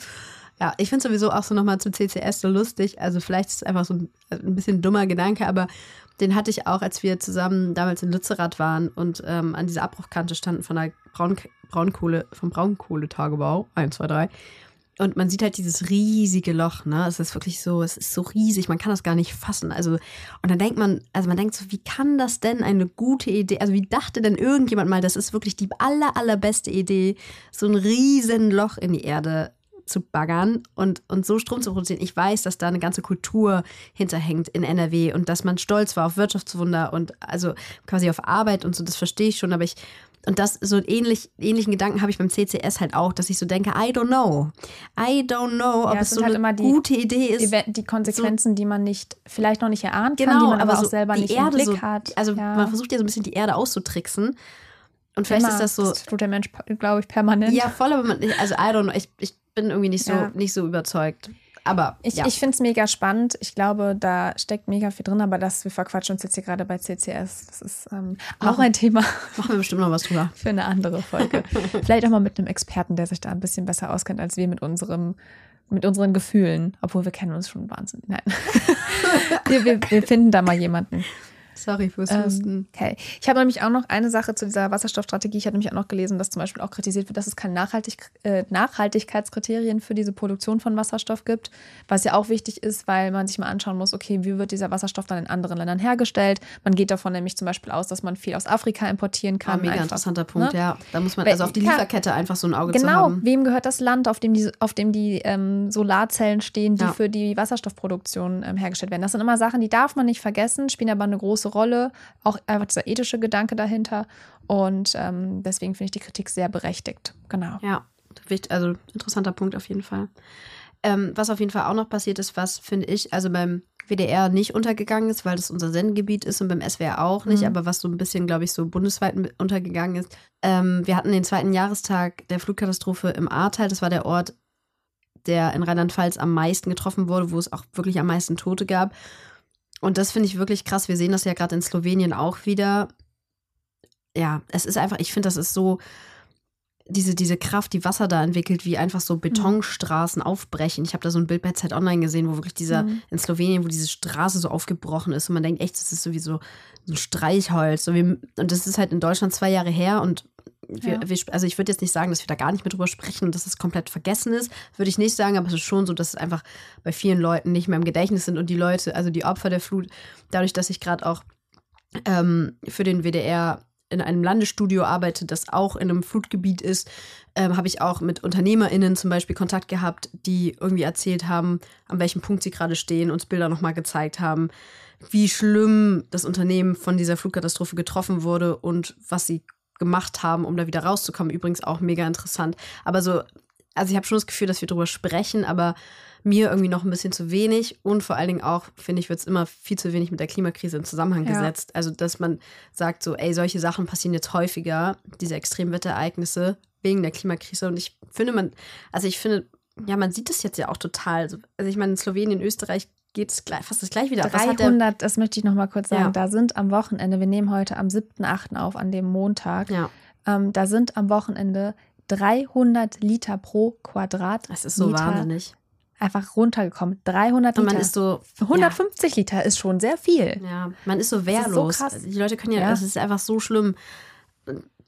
Ja, ich finde sowieso auch so nochmal zum CCS so lustig. Also vielleicht ist es einfach so ein, ein bisschen dummer Gedanke, aber den hatte ich auch, als wir zusammen damals in Lützerath waren und ähm, an dieser Abbruchkante standen von der Braun Braunkohle, vom Braunkohletagebau, 1, 2, 3. Und man sieht halt dieses riesige Loch, ne? Es ist wirklich so, es ist so riesig, man kann das gar nicht fassen. Also, und dann denkt man, also man denkt so, wie kann das denn eine gute Idee, also wie dachte denn irgendjemand mal, das ist wirklich die aller, allerbeste Idee, so ein riesen Loch in die Erde zu baggern und, und so Strom zu produzieren. Ich weiß, dass da eine ganze Kultur hinterhängt in NRW und dass man stolz war auf Wirtschaftswunder und also quasi auf Arbeit und so, das verstehe ich schon, aber ich, und das, so ähnlich, ähnlichen Gedanken habe ich beim CCS halt auch, dass ich so denke, I don't know. I don't know, ob Ja, es es so halt eine immer die- gute Idee ist. die, die Konsequenzen, die man nicht, vielleicht noch nicht erahnt kann, Genau, die man aber, aber auch so selber die nicht Erde im Blick so, hat. Also ja. man versucht ja so ein bisschen die Erde auszutricksen. Und vielleicht Immer. ist das so, Das tut der Mensch, glaube ich, permanent. ja, voll, aber man, also I don't know, ich, ich bin irgendwie nicht so, Ja. nicht so überzeugt. Aber Ich, ja. ich finde es mega spannend. Ich glaube, da steckt mega viel drin, aber das, wir verquatschen uns jetzt hier gerade bei CCS. Das ist ähm, auch ein Thema machen wir bestimmt noch was drüber. für eine andere Folge. Vielleicht auch mal mit einem Experten, der sich da ein bisschen besser auskennt als wir mit unserem mit unseren Gefühlen, obwohl wir kennen uns schon wahnsinnig. Nein. wir, wir, wir finden da mal jemanden. Sorry fürs Husten. Ähm, okay. Ich habe nämlich auch noch eine Sache zu dieser Wasserstoffstrategie. Ich hatte nämlich auch noch gelesen, dass zum Beispiel auch kritisiert wird, dass es keine Nachhaltig äh, Nachhaltigkeitskriterien für diese Produktion von Wasserstoff gibt. Was ja auch wichtig ist, weil man sich mal anschauen muss, okay, wie wird dieser Wasserstoff dann in anderen Ländern hergestellt? Man geht davon nämlich zum Beispiel aus, dass man viel aus Afrika importieren kann. Ah, mega einfach, interessanter Punkt, ne? ja. Da muss man also auf die Lieferkette einfach so ein Auge zu Genau, haben. wem gehört das Land, auf dem die, auf dem die ähm, Solarzellen stehen, die Ja. für die Wasserstoffproduktion ähm, hergestellt werden? Das sind immer Sachen, die darf man nicht vergessen, spielen aber eine große Rolle. Auch einfach dieser ethische Gedanke dahinter. Und ähm, deswegen finde ich die Kritik sehr berechtigt. Genau. Ja, also interessanter Punkt auf jeden Fall. Ähm, was auf jeden Fall auch noch passiert ist, was finde ich, also beim WDR nicht untergegangen ist, weil das unser Sendegebiet ist und beim SWR auch nicht, Mhm. aber was so ein bisschen, glaube ich, so bundesweit untergegangen ist. Ähm, wir hatten den zweiten Jahrestag der Flugkatastrophe im Ahrtal. Das war der Ort, der in Rheinland-Pfalz am meisten getroffen wurde, wo es auch wirklich am meisten Tote gab. Und das finde ich wirklich krass. Wir sehen das ja gerade in Slowenien auch wieder. Ja, es ist einfach, ich finde, das ist so, diese, diese Kraft, die Wasser da entwickelt, wie einfach so Betonstraßen aufbrechen. Ich habe da so ein Bild bei Zeit Online gesehen, wo wirklich dieser, Mhm. in Slowenien, wo diese Straße so aufgebrochen ist und man denkt echt, das ist sowieso so ein Streichholz. So wie, und das ist halt in Deutschland zwei Jahre her und wir, Ja. wir, also ich würde jetzt nicht sagen, dass wir da gar nicht mehr drüber sprechen und dass es komplett vergessen ist, würde ich nicht sagen, aber es ist schon so, dass es einfach bei vielen Leuten nicht mehr im Gedächtnis sind und die Leute, also die Opfer der Flut, dadurch, dass ich gerade auch ähm, für den WDR in einem Landesstudio arbeite, das auch in einem Flutgebiet ist, ähm, habe ich auch mit UnternehmerInnen zum Beispiel Kontakt gehabt, die irgendwie erzählt haben, an welchem Punkt sie gerade stehen, uns Bilder nochmal gezeigt haben, wie schlimm das Unternehmen von dieser Flugkatastrophe getroffen wurde und was sie gemacht haben, um da wieder rauszukommen. Übrigens auch mega interessant. Aber so, also ich habe schon das Gefühl, dass wir drüber sprechen, aber mir irgendwie noch ein bisschen zu wenig und vor allen Dingen auch, finde ich, wird es immer viel zu wenig mit der Klimakrise in Zusammenhang Ja. gesetzt. Also, dass man sagt so, ey, solche Sachen passieren jetzt häufiger, diese Extremwetterereignisse wegen der Klimakrise. Und ich finde, man, also ich finde, ja, man sieht es jetzt ja auch total. Also ich meine, in Slowenien, Österreich geht es fast das gleich wieder. ab. Was hat der- 300, das möchte ich noch mal kurz sagen, Ja. da sind am Wochenende, wir nehmen heute am 7.8. auf, an dem Montag, ja, ähm, da sind am Wochenende 300 Liter pro Quadrat es ist so Meter wahnsinnig. einfach runtergekommt. 300 Und Liter. man ist so, 150 Liter ist schon sehr viel. Ja, man ist so ist so wehrlos. Die Leute können ja, Ja. es ist einfach so schlimm.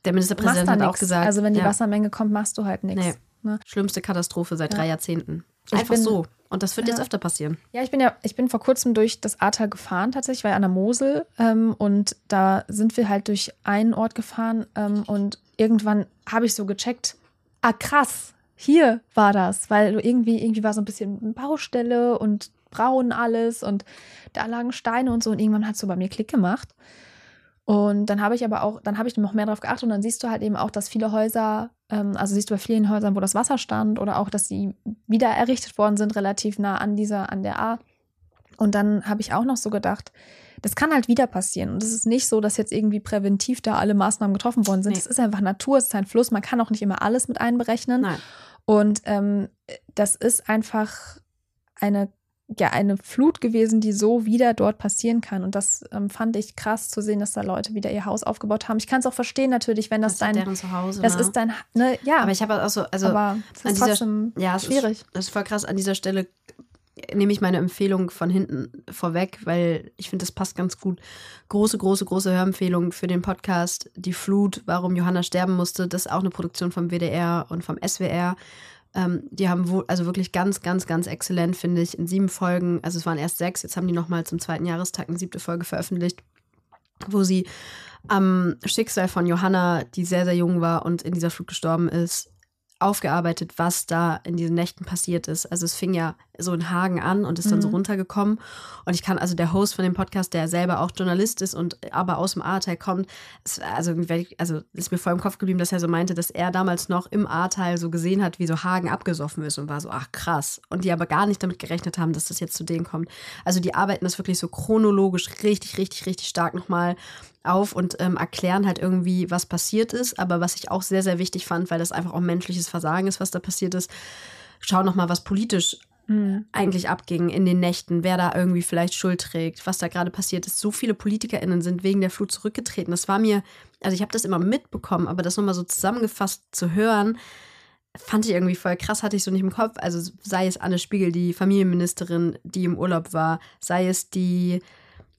Der Ministerpräsident hat auch nix. gesagt, Also wenn die ja, Wassermenge kommt, machst du halt nichts. Nee. Ne? schlimmste Katastrophe seit Ja. drei Jahrzehnten. Einfach so. Und das wird Ja. jetzt öfter passieren. Ja, ich bin ja, ich bin vor kurzem durch das Ahrtal gefahren tatsächlich, ja an der Mosel ähm, und da sind wir halt durch einen Ort gefahren ähm, und irgendwann habe ich so gecheckt, ah krass, hier war das, weil irgendwie, irgendwie war so ein bisschen Baustelle und braun alles und da lagen Steine und so und irgendwann hat es so bei mir Klick gemacht. Und dann habe ich aber auch, dann habe ich noch mehr drauf geachtet und dann siehst du halt eben auch, dass viele Häuser, ähm, also siehst du bei vielen Häusern, wo das Wasser stand oder auch, dass sie wieder errichtet worden sind, relativ nah an dieser, an der A. Und dann habe ich auch noch so gedacht, das kann halt wieder passieren. Und es ist nicht so, dass jetzt irgendwie präventiv da alle Maßnahmen getroffen worden sind. Nee. Es ist einfach Natur, es ist ein Fluss. Man kann auch nicht immer alles mit einberechnen. Nein. Und ähm, das ist einfach eine, ja, eine Flut gewesen, die so wieder dort passieren kann. Und das ähm, fand ich krass zu sehen, dass da Leute wieder ihr Haus aufgebaut haben. Ich kann es auch verstehen natürlich, wenn das, ist dein, deren Zuhause. das ne? ist dein, ne, ja, Aber ich habe auch so, also aber es ist dieser- trotzdem ja, es schwierig. Ist, das ist voll krass. An dieser Stelle nehme ich meine Empfehlung von hinten vorweg, weil ich finde, das passt ganz gut. Große, große, große Hörempfehlung für den Podcast Die Flut, warum Johanna sterben musste. Das ist auch eine Produktion vom WDR und vom SWR. Ähm, die haben wohl, also wirklich ganz, ganz, ganz exzellent, finde ich, in sieben Folgen, also es waren erst sechs, jetzt haben die nochmal zum zweiten Jahrestag eine siebte Folge veröffentlicht, wo sie am Schicksal von Johanna, die sehr, sehr jung war und in dieser Flut gestorben ist, aufgearbeitet, was da in diesen Nächten passiert ist. Also es fing ja so in Hagen an und ist dann so Mhm. runtergekommen. Und ich kann also der Host von dem Podcast, der selber auch Journalist ist und aber aus dem Ahrtal kommt, es, also, also ist mir voll im Kopf geblieben, dass er so meinte, dass er damals noch im Ahrtal so gesehen hat, wie so Hagen abgesoffen ist und war so, ach krass. Und die aber gar nicht damit gerechnet haben, dass das jetzt zu denen kommt. Also die arbeiten das wirklich so chronologisch richtig, richtig, richtig stark nochmal auf und ähm, erklären halt irgendwie, was passiert ist. Aber was ich auch sehr, sehr wichtig fand, weil das einfach auch menschliches Versagen ist, was da passiert ist, schau nochmal, was politisch Mhm. eigentlich abging in den Nächten, wer da irgendwie vielleicht Schuld trägt, was da gerade passiert ist. So viele PolitikerInnen sind wegen der Flut zurückgetreten. Das war mir, also ich habe das immer mitbekommen, aber das nochmal so zusammengefasst zu hören, fand ich irgendwie voll krass, hatte ich so nicht im Kopf. Also sei es Anne Spiegel, die Familienministerin, die im Urlaub war, sei es die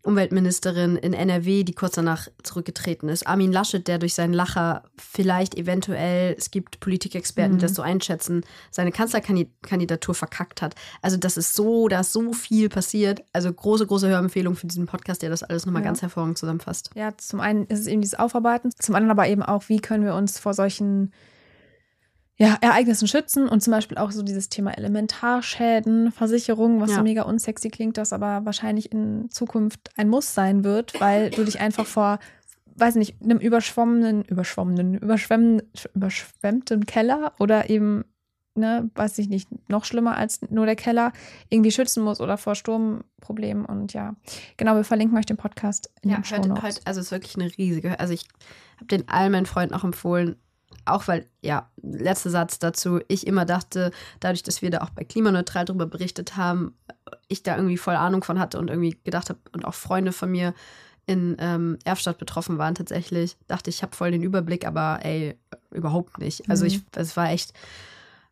Umweltministerin in NRW, die kurz danach zurückgetreten ist. Armin Laschet, der durch seinen Lacher vielleicht eventuell, es gibt Politikexperten, die das so einschätzen, seine Kanzlerkandidatur verkackt hat. Also das ist so, da ist so viel passiert. Also große, große Hörempfehlung für diesen Podcast, der das alles nochmal Ja. ganz hervorragend zusammenfasst. Ja, zum einen ist es eben dieses Aufarbeiten, zum anderen aber eben auch, wie können wir uns vor solchen ja, Ereignissen schützen und zum Beispiel auch so dieses Thema Elementarschäden, Versicherung, was Ja. so mega unsexy klingt, das aber wahrscheinlich in Zukunft ein Muss sein wird, weil du dich einfach vor, weiß nicht, einem überschwommenen, überschwommenen, überschwemmen, überschwemmten Keller oder eben, ne, weiß ich nicht, noch schlimmer als nur der Keller, irgendwie schützen musst oder vor Sturmproblemen und ja. Genau, wir verlinken euch den Podcast in den hört, Shownotes. hört, also es ist wirklich eine riesige. Also ich habe den all meinen Freunden auch empfohlen, auch weil, ja, letzter Satz dazu, ich immer dachte, dadurch, dass wir da auch bei Klimaneutral drüber berichtet haben, ich da irgendwie voll Ahnung von hatte und irgendwie gedacht habe und auch Freunde von mir in ähm, Erfstadt betroffen waren tatsächlich, dachte ich, habe voll den Überblick, aber ey, überhaupt nicht. Also Mhm. ich, es war echt,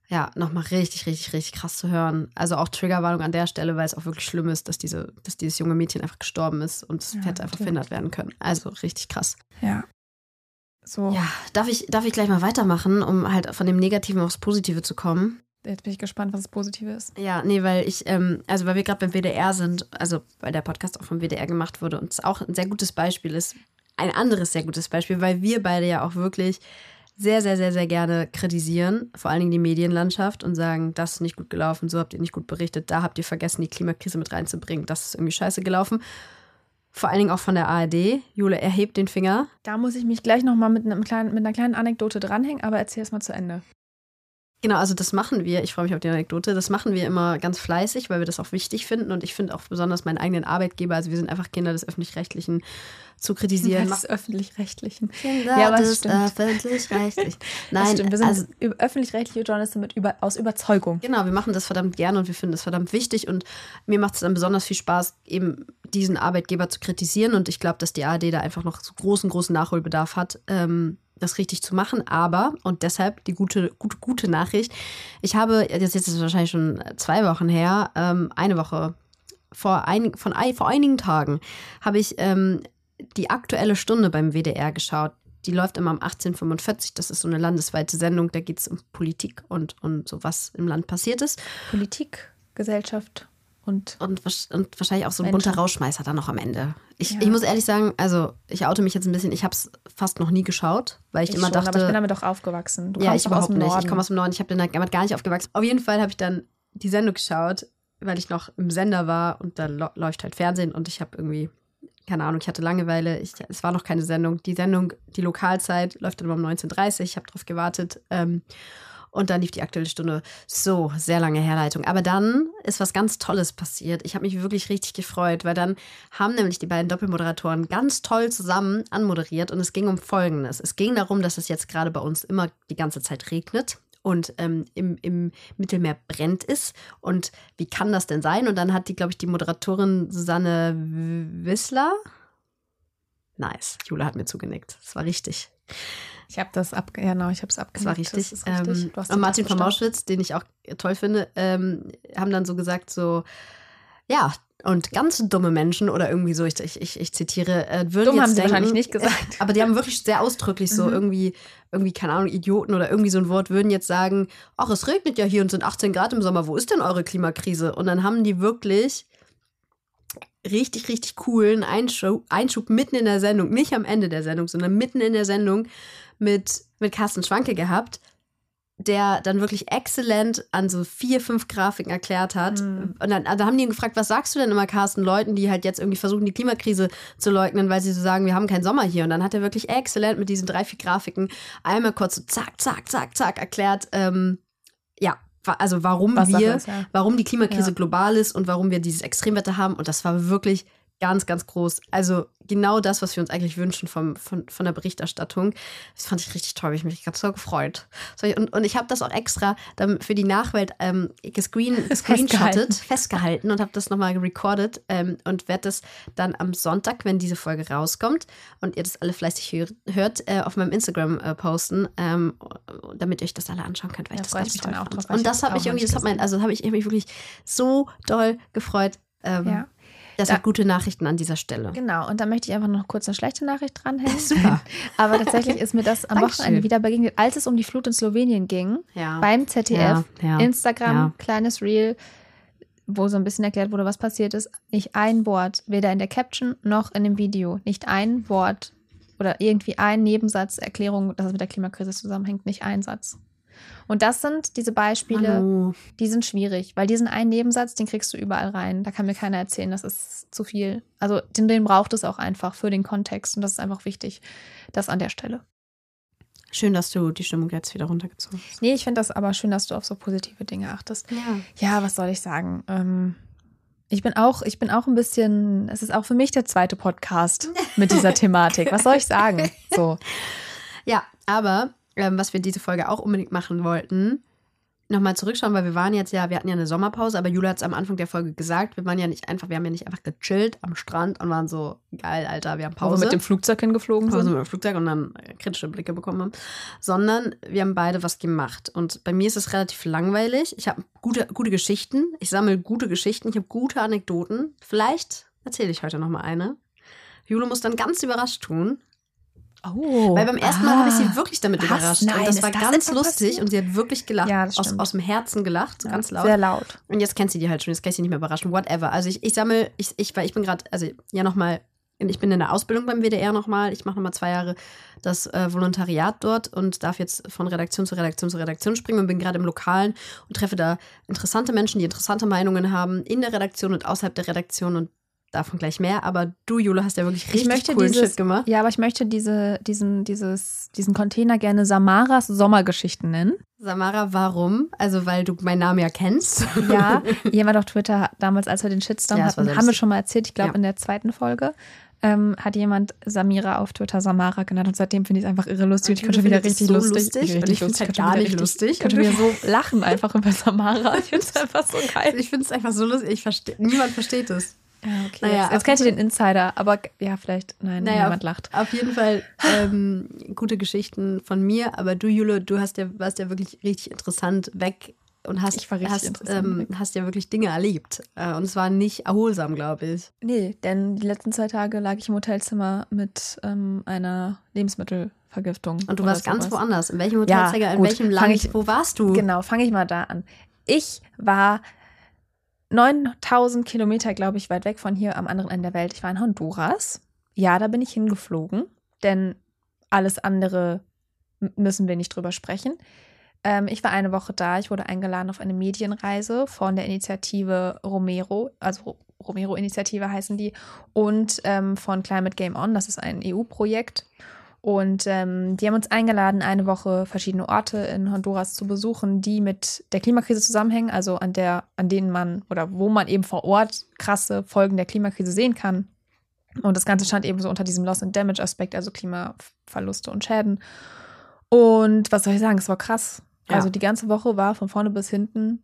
ja, nochmal richtig, richtig, richtig krass zu hören. Also auch Triggerwarnung an der Stelle, weil es auch wirklich schlimm ist, dass, diese, dass dieses junge Mädchen einfach gestorben ist und es Ja, hätte einfach verhindert werden können. Also richtig krass. Ja. So, Ja, darf ich, darf ich gleich mal weitermachen, um halt von dem Negativen aufs Positive zu kommen? jetzt bin ich gespannt, was das Positive ist. Ja, nee, weil ich, ähm, also weil wir gerade beim WDR sind, also weil der Podcast auch vom WDR gemacht wurde und es auch ein sehr gutes Beispiel ist, ein anderes sehr gutes Beispiel, weil wir beide ja auch wirklich sehr, sehr, sehr, sehr gerne kritisieren, vor allen Dingen die Medienlandschaft und sagen, das ist nicht gut gelaufen, so habt ihr nicht gut berichtet, da habt ihr vergessen, die Klimakrise mit reinzubringen, das ist irgendwie scheiße gelaufen. Vor allen Dingen auch von der ARD. Jule erhebt den Finger. Da muss ich mich gleich nochmal mit, mit einer kleinen Anekdote dranhängen, aber erzähl es mal zu Ende. Genau, also das machen wir. Ich freue mich auf die Anekdote. Das machen wir immer ganz fleißig, weil wir das auch wichtig finden. Und ich finde auch besonders meinen eigenen Arbeitgeber, also wir sind einfach Kinder des Öffentlich-Rechtlichen, zu kritisieren. des Öffentlich-Rechtlichen. Kinder Ja, aber es des stimmt. Öffentlich-Rechtlichen. Nein, stimmt, wir sind also öffentlich-rechtliche Journalisten mit über, aus Überzeugung. Genau, wir machen das verdammt gerne und wir finden das verdammt wichtig und mir macht es dann besonders viel Spaß, eben diesen Arbeitgeber zu kritisieren und ich glaube, dass die ARD da einfach noch so großen, großen Nachholbedarf hat, ähm, das richtig zu machen. Aber, und deshalb die gute, gute, gute Nachricht, ich habe, jetzt ist es wahrscheinlich schon zwei Wochen her, ähm, eine Woche vor, ein, von, vor einigen Tagen, habe ich ähm, die aktuelle Stunde beim WDR geschaut. Die läuft immer um 18.45 Das ist so eine landesweite Sendung. Da geht es um Politik und, und so, was im Land passiert ist. Politik, Gesellschaft und Und, und wahrscheinlich auch so ein bunter Rauschmeißer dann noch am Ende. Ich, Ja. ich muss ehrlich sagen, also ich oute mich jetzt ein bisschen. Ich habe es fast noch nie geschaut, weil ich, ich immer schon, dachte. aber ich bin damit auch aufgewachsen. Du ja, kommst ich doch aus überhaupt dem nicht. Norden. Ich komme aus dem Norden. Ich habe damit gar nicht aufgewachsen. Auf jeden Fall habe ich dann die Sendung geschaut, weil ich noch im Sender war und da läuft halt Fernsehen und ich habe irgendwie, keine Ahnung, ich hatte Langeweile. Ich, es war noch keine Sendung. Die Sendung, die Lokalzeit, läuft dann um 19.30 Uhr. Ich habe drauf gewartet. Ähm, und dann lief die aktuelle Stunde. So, sehr lange Herleitung. Aber dann ist was ganz Tolles passiert. Ich habe mich wirklich richtig gefreut, weil dann haben nämlich die beiden Doppelmoderatoren ganz toll zusammen anmoderiert und es ging um Folgendes. Es ging darum, dass es jetzt gerade bei uns immer die ganze Zeit regnet und ähm, im, im Mittelmeer brennt ist. Und wie kann das denn sein? Und dann hat die, glaube ich, die Moderatorin Susanne Wissler. Nice. Jule hat mir zugenickt. Das war richtig. Ich habe das ab, ja, genau, ich habe es Das abgemacht. war richtig. Das richtig. Ähm, und Martin von. Mauschwitz, den ich auch toll finde, ähm, haben dann so gesagt, so, ja, und ganz dumme Menschen oder irgendwie so, ich, ich, ich, ich zitiere, äh, würden Dumm jetzt haben sie denken, wahrscheinlich nicht gesagt. aber die haben wirklich sehr ausdrücklich so Mhm. irgendwie, irgendwie, keine Ahnung, Idioten oder irgendwie so ein Wort, würden jetzt sagen, ach, es regnet ja hier und sind 18 Grad im Sommer, wo ist denn eure Klimakrise? Und dann haben die wirklich richtig, richtig coolen Einschub, Einschub mitten in der Sendung, nicht am Ende der Sendung, sondern mitten in der Sendung mit, mit Carsten Schwanke gehabt, der dann wirklich exzellent an so vier, fünf Grafiken erklärt hat. Mhm. Und dann, also haben die ihn gefragt, was sagst du denn immer, Carsten, Leuten, die halt jetzt irgendwie versuchen, die Klimakrise zu leugnen, weil sie so sagen, wir haben keinen Sommer hier. Und dann hat er wirklich exzellent mit diesen drei, vier Grafiken einmal kurz so zack, zack, zack, zack erklärt, ähm, ja, also warum Was Sache wir ist, ja. warum die Klimakrise Ja. global ist und warum wir dieses Extremwetter haben. Und das war wirklich ganz, ganz groß. Also genau das, was wir uns eigentlich wünschen vom, von, von der Berichterstattung. Das fand ich richtig toll, ich mich ganz so gefreut. Und, und ich habe das auch extra dann für die Nachwelt ähm, gescreen, Festgehalten. gescreenshottet, festgehalten und habe das nochmal gerecordet ähm, und werde das dann am Sonntag, wenn diese Folge rauskommt und ihr das alle fleißig hör, hört, äh, auf meinem Instagram äh, posten, ähm, damit ihr euch das alle anschauen könnt, weil Da ich das ich ganz mich toll dann auch fand. drauf, Und ich das mich noch irgendwie, das hat mein, also habe ich, mich wirklich so doll gefreut. Ähm, Ja. Das Da- sind gute Nachrichten an dieser Stelle. Genau, und da möchte ich einfach noch kurz eine schlechte Nachricht dranhängen. Super. Aber tatsächlich ist mir das am. Wochenende wieder begegnet, als es um die Flut in Slowenien ging. Ja. Beim ZDF, Ja. Instagram, kleines Reel, wo so ein bisschen erklärt wurde, was passiert ist. Nicht ein Wort, weder in der Caption noch in dem Video. Nicht ein Wort oder irgendwie ein Nebensatz, Erklärung, dass es mit der Klimakrise zusammenhängt. Nicht ein Satz. Und das sind diese Beispiele, Manu. die sind schwierig, weil diesen einen Nebensatz, den kriegst du überall rein. Da kann mir keiner erzählen, das ist zu viel. Also den, den braucht es auch einfach für den Kontext und das ist einfach wichtig, das an der Stelle. Schön, dass du die Stimmung jetzt wieder runtergezogen hast. Nee, ich finde das aber schön, dass du auf so positive Dinge achtest. Ja. Ja, was soll ich sagen? Ähm, ich bin auch, ich bin auch ein bisschen, es ist auch für mich der zweite Podcast mit dieser Thematik. Was soll ich sagen? So. Ja, aber ähm, was wir diese Folge auch unbedingt machen wollten, nochmal zurückschauen, weil wir waren jetzt ja, wir hatten ja eine Sommerpause, aber Jula hat es am Anfang der Folge gesagt, wir waren ja nicht einfach, wir haben ja nicht einfach gechillt am Strand und waren so, geil, Alter, wir haben Wo wir Pause. mit dem Flugzeug hingeflogen Pause sind. mit dem Flugzeug und dann kritische Blicke bekommen haben, sondern wir haben beide was gemacht. Und bei mir ist es relativ langweilig. Ich habe gute, gute Geschichten. Ich sammle gute Geschichten. Ich habe gute Anekdoten. Vielleicht erzähle ich heute noch mal eine. Jule muss dann ganz überrascht tun, Oh. weil beim ersten Mal habe ich sie Ah. wirklich damit Was? überrascht. Nein, und das war das ganz lustig passiert? und sie hat wirklich gelacht. Ja, aus, aus dem Herzen gelacht, so Ja, ganz laut. Sehr laut. Und jetzt kennt sie die halt schon, jetzt kann ich sie nicht mehr überraschen. Whatever. Also ich, ich sammle, ich, ich, weil ich bin gerade, also ja nochmal, ich bin in der Ausbildung beim WDR nochmal. Ich mache nochmal zwei Jahre das äh, Volontariat dort und darf jetzt von Redaktion zu Redaktion zu Redaktion springen und bin gerade im Lokalen und treffe da interessante Menschen, die interessante Meinungen haben in der Redaktion und außerhalb der Redaktion und davon gleich mehr. Aber du, Jule, hast ja wirklich richtig ich coolen dieses, Shit gemacht. Ja, aber ich möchte diese, diesen, dieses, diesen Container gerne Samaras Sommergeschichten nennen. Samara, warum? Also weil du meinen Namen ja kennst. Ja, jemand auf Twitter damals, als wir den Shitstorm Ja, hatten, haben wir schon mal erzählt, ich glaube Ja. in der zweiten Folge, ähm, hat jemand Samira auf Twitter Samara genannt und seitdem finde ich es einfach irre lustig. Ich Und könnte du wieder richtig es so lustig. lustig? richtig ich find's lustig. halt gar nicht richtig- lustig. Ich könnte wieder so lachen einfach über Samara. Ich finde es einfach so geil. Ich finde es einfach so lustig. Ich verstehe, niemand versteht es. Ja, okay. Naja, jetzt, jetzt auf kennt ihr den Insider, aber ja, vielleicht, nein, Naja, niemand lacht. Auf jeden Fall ähm, gute Geschichten von mir, aber du, Jule, du hast ja, warst ja wirklich richtig interessant weg und hast, hast, ähm, hast ja wirklich Dinge erlebt. Äh, und es war nicht erholsam, glaube ich. Nee, denn die letzten zwei Tage lag ich im Hotelzimmer mit ähm, einer Lebensmittelvergiftung. Und du warst ganz sowas. woanders. In welchem Ja, Hotelzimmer, in gut. welchem Land, ich- wo warst du? Genau, fange ich mal da an. Ich war 9000 Kilometer, glaube ich, weit weg von hier am anderen Ende der Welt. Ich war in Honduras. Ja, da bin ich hingeflogen, denn alles andere müssen wir nicht drüber sprechen. Ähm, ich war eine Woche da. Ich wurde eingeladen auf eine Medienreise von der Initiative Romero, also Ro- Romero-Initiative heißen die, und ähm, von Climate Game On. Das ist ein EU-Projekt. Und ähm, die haben uns eingeladen, eine Woche verschiedene Orte in Honduras zu besuchen, die mit der Klimakrise zusammenhängen, also an der, an denen man oder wo man eben vor Ort krasse Folgen der Klimakrise sehen kann. Und das Ganze stand eben so unter diesem Loss and Damage Aspekt, also Klimaverluste und Schäden. Und was soll ich sagen, es war krass. Ja. Also die ganze Woche war von vorne bis hinten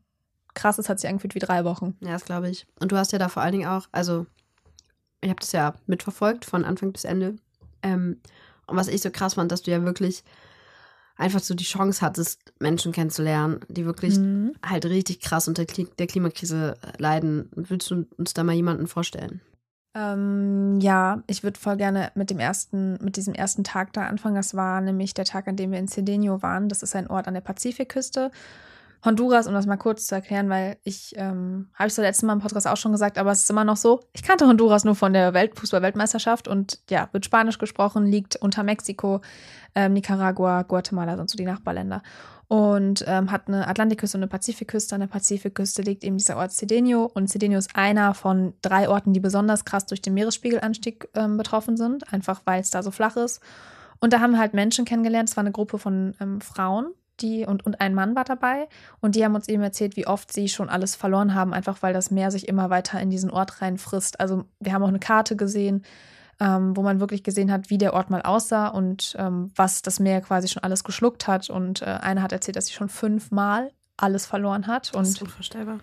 krass, es hat sich angefühlt wie drei Wochen. Ja, das glaube ich. Und du hast ja da vor allen Dingen auch, also ich habe das ja mitverfolgt von Anfang bis Ende. Ähm, und was ich so krass fand, dass du ja wirklich einfach so die Chance hattest, Menschen kennenzulernen, die wirklich Mhm. halt richtig krass unter der Klimakrise leiden. Würdest du uns da mal jemanden vorstellen? Ähm, ja, ich würde voll gerne mit dem ersten, mit diesem ersten Tag da anfangen. Das war nämlich der Tag, an dem wir in Cedeño waren. Das ist ein Ort an der Pazifikküste. Honduras, um das mal kurz zu erklären, weil ich, ähm, habe ich so letztes Mal im Podcast auch schon gesagt, aber es ist immer noch so, ich kannte Honduras nur von der Welt Fußball-Weltmeisterschaft und ja, wird Spanisch gesprochen, liegt unter Mexiko, ähm, Nicaragua, Guatemala sind so die Nachbarländer und ähm, hat eine Atlantikküste und eine Pazifikküste. An der Pazifikküste liegt eben dieser Ort Cedeño und Cedeño ist einer von drei Orten, die besonders krass durch den Meeresspiegelanstieg ähm, betroffen sind, einfach weil es da so flach ist. Und da haben wir halt Menschen kennengelernt. Es war eine Gruppe von ähm, Frauen, die und, und ein Mann war dabei. Und die haben uns eben erzählt, wie oft sie schon alles verloren haben, einfach weil das Meer sich immer weiter in diesen Ort reinfrisst. Also wir haben auch eine Karte gesehen, ähm, wo man wirklich gesehen hat, wie der Ort mal aussah und ähm, was das Meer quasi schon alles geschluckt hat. Und äh, eine hat erzählt, dass sie schon fünfmal alles verloren hat. Das ist Und unvorstellbar.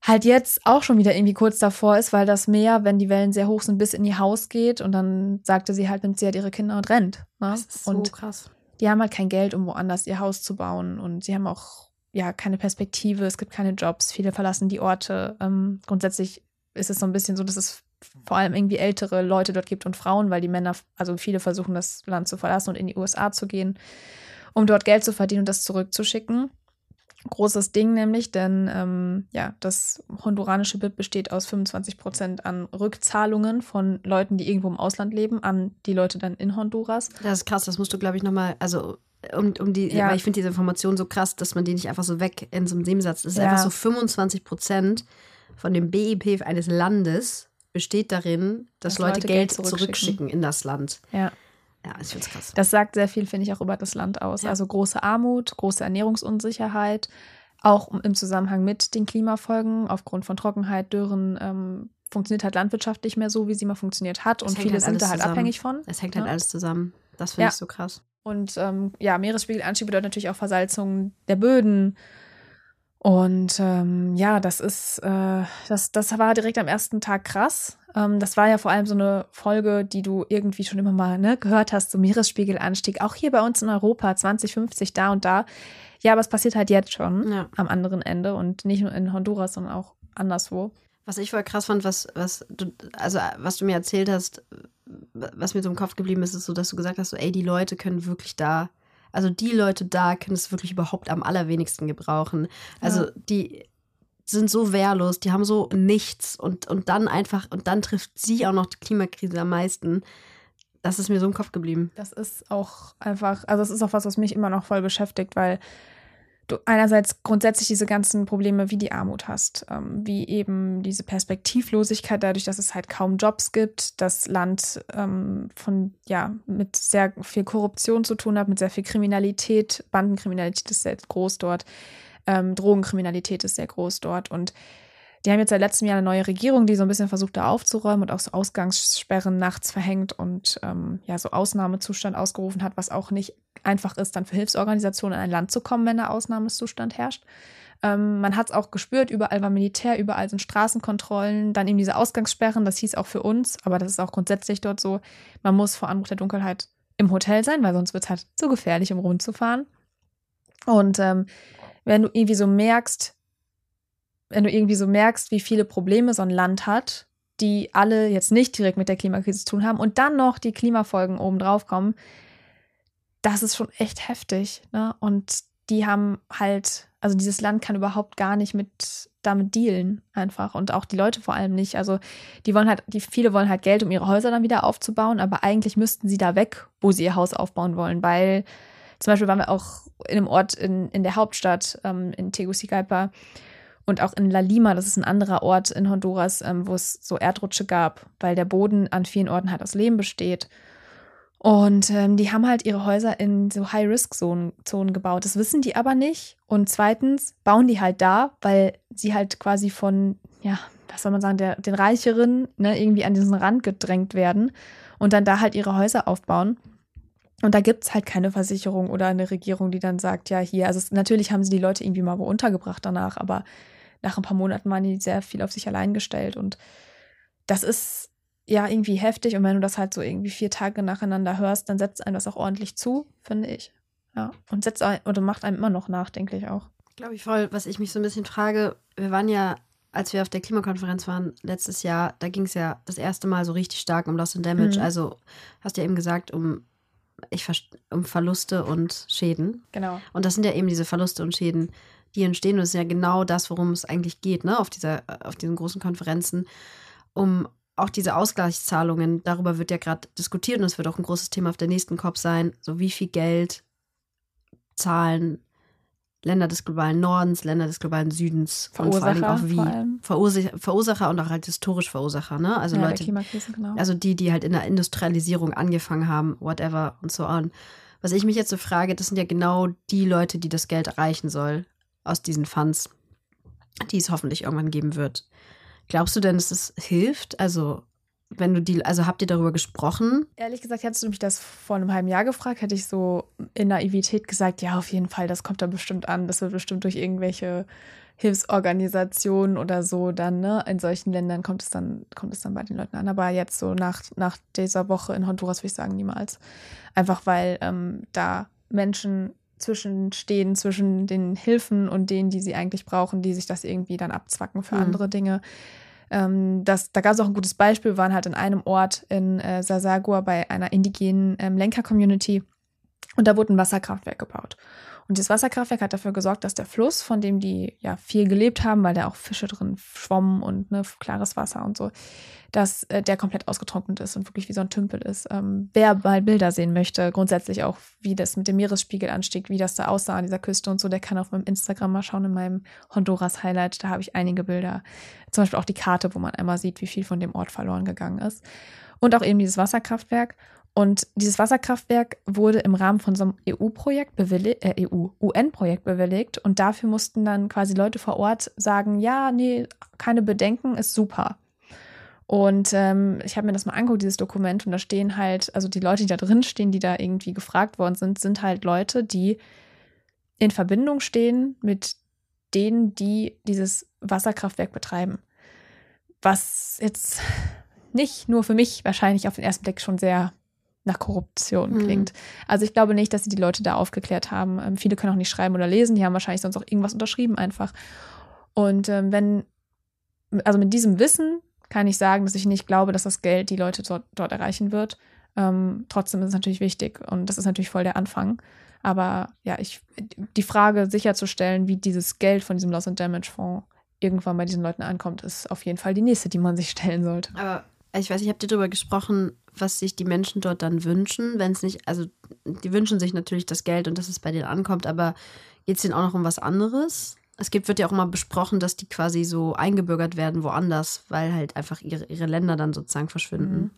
halt jetzt auch schon wieder irgendwie kurz davor ist, weil das Meer, wenn die Wellen sehr hoch sind, bis in ihr Haus geht. Und dann sagte sie halt, nimmt sie halt ihre Kinder und rennt. Ne? Das ist so und krass. Die haben halt kein Geld, um woanders ihr Haus zu bauen. Und sie haben auch ja keine Perspektive, es gibt keine Jobs, viele verlassen die Orte. Ähm, grundsätzlich ist es so ein bisschen so, dass es vor allem irgendwie ältere Leute dort gibt und Frauen, weil die Männer, also viele versuchen das Land zu verlassen und in die USA zu gehen, um dort Geld zu verdienen und das zurückzuschicken. Großes Ding nämlich, denn ähm, ja, das honduranische BIP besteht aus 25 Prozent an Rückzahlungen von Leuten, die irgendwo im Ausland leben, an die Leute dann in Honduras. Das ist krass, das musst du, glaube ich, nochmal, also um, um die, ja. weil ich finde diese Information so krass, dass man die nicht einfach so weg in so einem Nebensatz. Das ist ja. einfach so 25 Prozent von dem BIP eines Landes besteht darin, dass, dass Leute, Leute, Geld, Geld zurückschicken. zurückschicken. in das Land. Ja. Ja, ich finde es krass. Das sagt sehr viel, finde ich, auch über das Land aus. Ja. Also große Armut, große Ernährungsunsicherheit, auch im Zusammenhang mit den Klimafolgen, aufgrund von Trockenheit, Dürren, ähm, funktioniert halt Landwirtschaft nicht mehr so, wie sie mal funktioniert hat. und viele halt sind da halt zusammen. abhängig von. Es hängt halt alles zusammen. Das finde ja. ich so krass. Und ähm, ja, Meeresspiegelanstieg bedeutet natürlich auch Versalzung der Böden. Und ähm, ja, das ist, äh, das, das war direkt am ersten Tag krass. Ähm, das war ja vor allem so eine Folge, die du irgendwie schon immer mal ne, gehört hast, so Meeresspiegelanstieg, auch hier bei uns in Europa, 2050 da und da. Ja, aber es passiert halt jetzt schon ja. am anderen Ende und nicht nur in Honduras, sondern auch anderswo. Was ich voll krass fand, was, was du, also was du mir erzählt hast, was mir so im Kopf geblieben ist, ist so, dass du gesagt hast, so, ey, die Leute können wirklich da, also die Leute da können es wirklich überhaupt am allerwenigsten gebrauchen. Also ja. die sind so wehrlos, die haben so nichts und, und dann einfach, und dann trifft sie auch noch die Klimakrise am meisten. Das ist mir so im Kopf geblieben. Das ist auch einfach, also es ist auch was, was mich immer noch voll beschäftigt, weil du einerseits grundsätzlich diese ganzen Probleme wie die Armut hast, ähm, wie eben diese Perspektivlosigkeit dadurch, dass es halt kaum Jobs gibt, das Land ähm, von ja mit sehr viel Korruption zu tun hat, mit sehr viel Kriminalität, Bandenkriminalität ist sehr groß dort, ähm, Drogenkriminalität ist sehr groß dort und die haben jetzt seit letztem Jahr eine neue Regierung, die so ein bisschen versucht, da aufzuräumen und auch so Ausgangssperren nachts verhängt und ähm, ja, so Ausnahmezustand ausgerufen hat, was auch nicht einfach ist, dann für Hilfsorganisationen in ein Land zu kommen, wenn da Ausnahmezustand herrscht. Ähm, man hat es auch gespürt, überall war Militär, überall sind Straßenkontrollen, dann eben diese Ausgangssperren, das hieß auch für uns, aber das ist auch grundsätzlich dort so, man muss vor Anbruch der Dunkelheit im Hotel sein, weil sonst wird es halt zu gefährlich, um rumzufahren. Und ähm, wenn du irgendwie so merkst, wenn du irgendwie so merkst, wie viele Probleme so ein Land hat, die alle jetzt nicht direkt mit der Klimakrise zu tun haben und dann noch die Klimafolgen obendrauf kommen, das ist schon echt heftig. Ne? Und die haben halt, also dieses Land kann überhaupt gar nicht mit damit dealen, einfach. Und auch die Leute vor allem nicht. Also die wollen halt, die viele wollen halt Geld, um ihre Häuser dann wieder aufzubauen, aber eigentlich müssten sie da weg, wo sie ihr Haus aufbauen wollen, weil zum Beispiel waren wir auch in einem Ort in, in der Hauptstadt, ähm, in Tegucigalpa, und auch in La Lima, das ist ein anderer Ort in Honduras, ähm, wo es so Erdrutsche gab, weil der Boden an vielen Orten halt aus Lehm besteht. Und ähm, die haben halt ihre Häuser in so High-Risk-Zonen gebaut. Das wissen die aber nicht. Und zweitens bauen die halt da, weil sie halt quasi von, ja, was soll man sagen, der, den Reicheren ne, irgendwie an diesen Rand gedrängt werden und dann da halt ihre Häuser aufbauen. Und da gibt es halt keine Versicherung oder eine Regierung, die dann sagt, ja, hier, also es, natürlich haben sie die Leute irgendwie mal wo untergebracht danach, aber nach ein paar Monaten waren die sehr viel auf sich allein gestellt. Und das ist ja irgendwie heftig. Und wenn du das halt so irgendwie vier Tage nacheinander hörst, dann setzt einem das auch ordentlich zu, finde ich. Ja. Und setzt oder macht einem immer noch nachdenklich auch. Glaube ich voll, was ich mich so ein bisschen frage, wir waren ja, als wir auf der Klimakonferenz waren letztes Jahr, da ging es ja das erste Mal so richtig stark um Loss and Damage. Mhm. Also hast du ja eben gesagt, um ich um Verluste und Schäden. Genau. Und das sind ja eben diese Verluste und Schäden, die entstehen. Und das ist ja genau das, worum es eigentlich geht, ne, auf, dieser, auf diesen großen Konferenzen, um auch diese Ausgleichszahlungen, darüber wird ja gerade diskutiert und es wird auch ein großes Thema auf der nächsten COP sein, so wie viel Geld zahlen Länder des globalen Nordens, Länder des globalen Südens und vor allem auch wie Verursacher, Verursacher und auch halt historisch Verursacher, ne? Also ja, Leute, genau. also die, die halt in der Industrialisierung angefangen haben, whatever und so on. Was ich mich jetzt so frage, das sind ja genau die Leute, die das Geld erreichen soll aus diesen Funds, die es hoffentlich irgendwann geben wird. Glaubst du denn, dass es hilft? Also, wenn du die, also habt ihr darüber gesprochen? Ehrlich gesagt, hättest du mich das vor einem halben Jahr gefragt, hätte ich so in Naivität gesagt, ja, auf jeden Fall, das kommt da bestimmt an. Das wird bestimmt durch irgendwelche Hilfsorganisationen oder so dann, ne? In solchen Ländern kommt es dann, kommt es dann bei den Leuten an. Aber jetzt so nach, nach dieser Woche in Honduras würde ich sagen, niemals. Einfach weil ähm, da Menschen zwischenstehen zwischen den Hilfen und denen, die sie eigentlich brauchen, die sich das irgendwie dann abzwacken für mhm. andere Dinge. Ähm, das, da gab es auch ein gutes Beispiel, wir waren halt in einem Ort in äh, Sasagua bei einer indigenen ähm, Lenker-Community und da wurde ein Wasserkraftwerk gebaut. Und dieses Wasserkraftwerk hat dafür gesorgt, dass der Fluss, von dem die ja viel gelebt haben, weil da auch Fische drin schwommen und ne, klares Wasser und so, dass äh, der komplett ausgetrocknet ist und wirklich wie so ein Tümpel ist. Ähm, wer mal Bilder sehen möchte, grundsätzlich auch, wie das mit dem Meeresspiegel anstieg, wie das da aussah an dieser Küste und so, der kann auf meinem Instagram mal schauen in meinem Honduras-Highlight. Da habe ich einige Bilder. Zum Beispiel auch die Karte, wo man einmal sieht, wie viel von dem Ort verloren gegangen ist. Und auch eben dieses Wasserkraftwerk. Und dieses Wasserkraftwerk wurde im Rahmen von so einem EU-Projekt bewilligt, äh, EU, UN-Projekt bewilligt. Und dafür mussten dann quasi Leute vor Ort sagen, ja, nee, keine Bedenken, ist super. Und ähm, ich habe mir das mal angeguckt, dieses Dokument, und da stehen halt, also die Leute, die da drin stehen, die da irgendwie gefragt worden sind, sind halt Leute, die in Verbindung stehen mit denen, die dieses Wasserkraftwerk betreiben. Was jetzt nicht nur für mich wahrscheinlich auf den ersten Blick schon sehr nach Korruption klingt. Mhm. Also ich glaube nicht, dass sie die Leute da aufgeklärt haben. Ähm, viele können auch nicht schreiben oder lesen, die haben wahrscheinlich sonst auch irgendwas unterschrieben einfach. Und ähm, wenn, also mit diesem Wissen kann ich sagen, dass ich nicht glaube, dass das Geld die Leute dort, dort erreichen wird. Ähm, trotzdem ist es natürlich wichtig und das ist natürlich voll der Anfang. Aber ja, ich, die Frage sicherzustellen, wie dieses Geld von diesem Loss and Damage Fonds irgendwann bei diesen Leuten ankommt, ist auf jeden Fall die nächste, die man sich stellen sollte. Aber ich weiß, ich habe dir darüber gesprochen, was sich die Menschen dort dann wünschen, wenn es nicht, also die wünschen sich natürlich das Geld und dass es bei denen ankommt, aber geht es denen auch noch um was anderes? Es gibt, wird ja auch immer besprochen, dass die quasi so eingebürgert werden woanders, weil halt einfach ihre, ihre Länder dann sozusagen verschwinden. Mhm.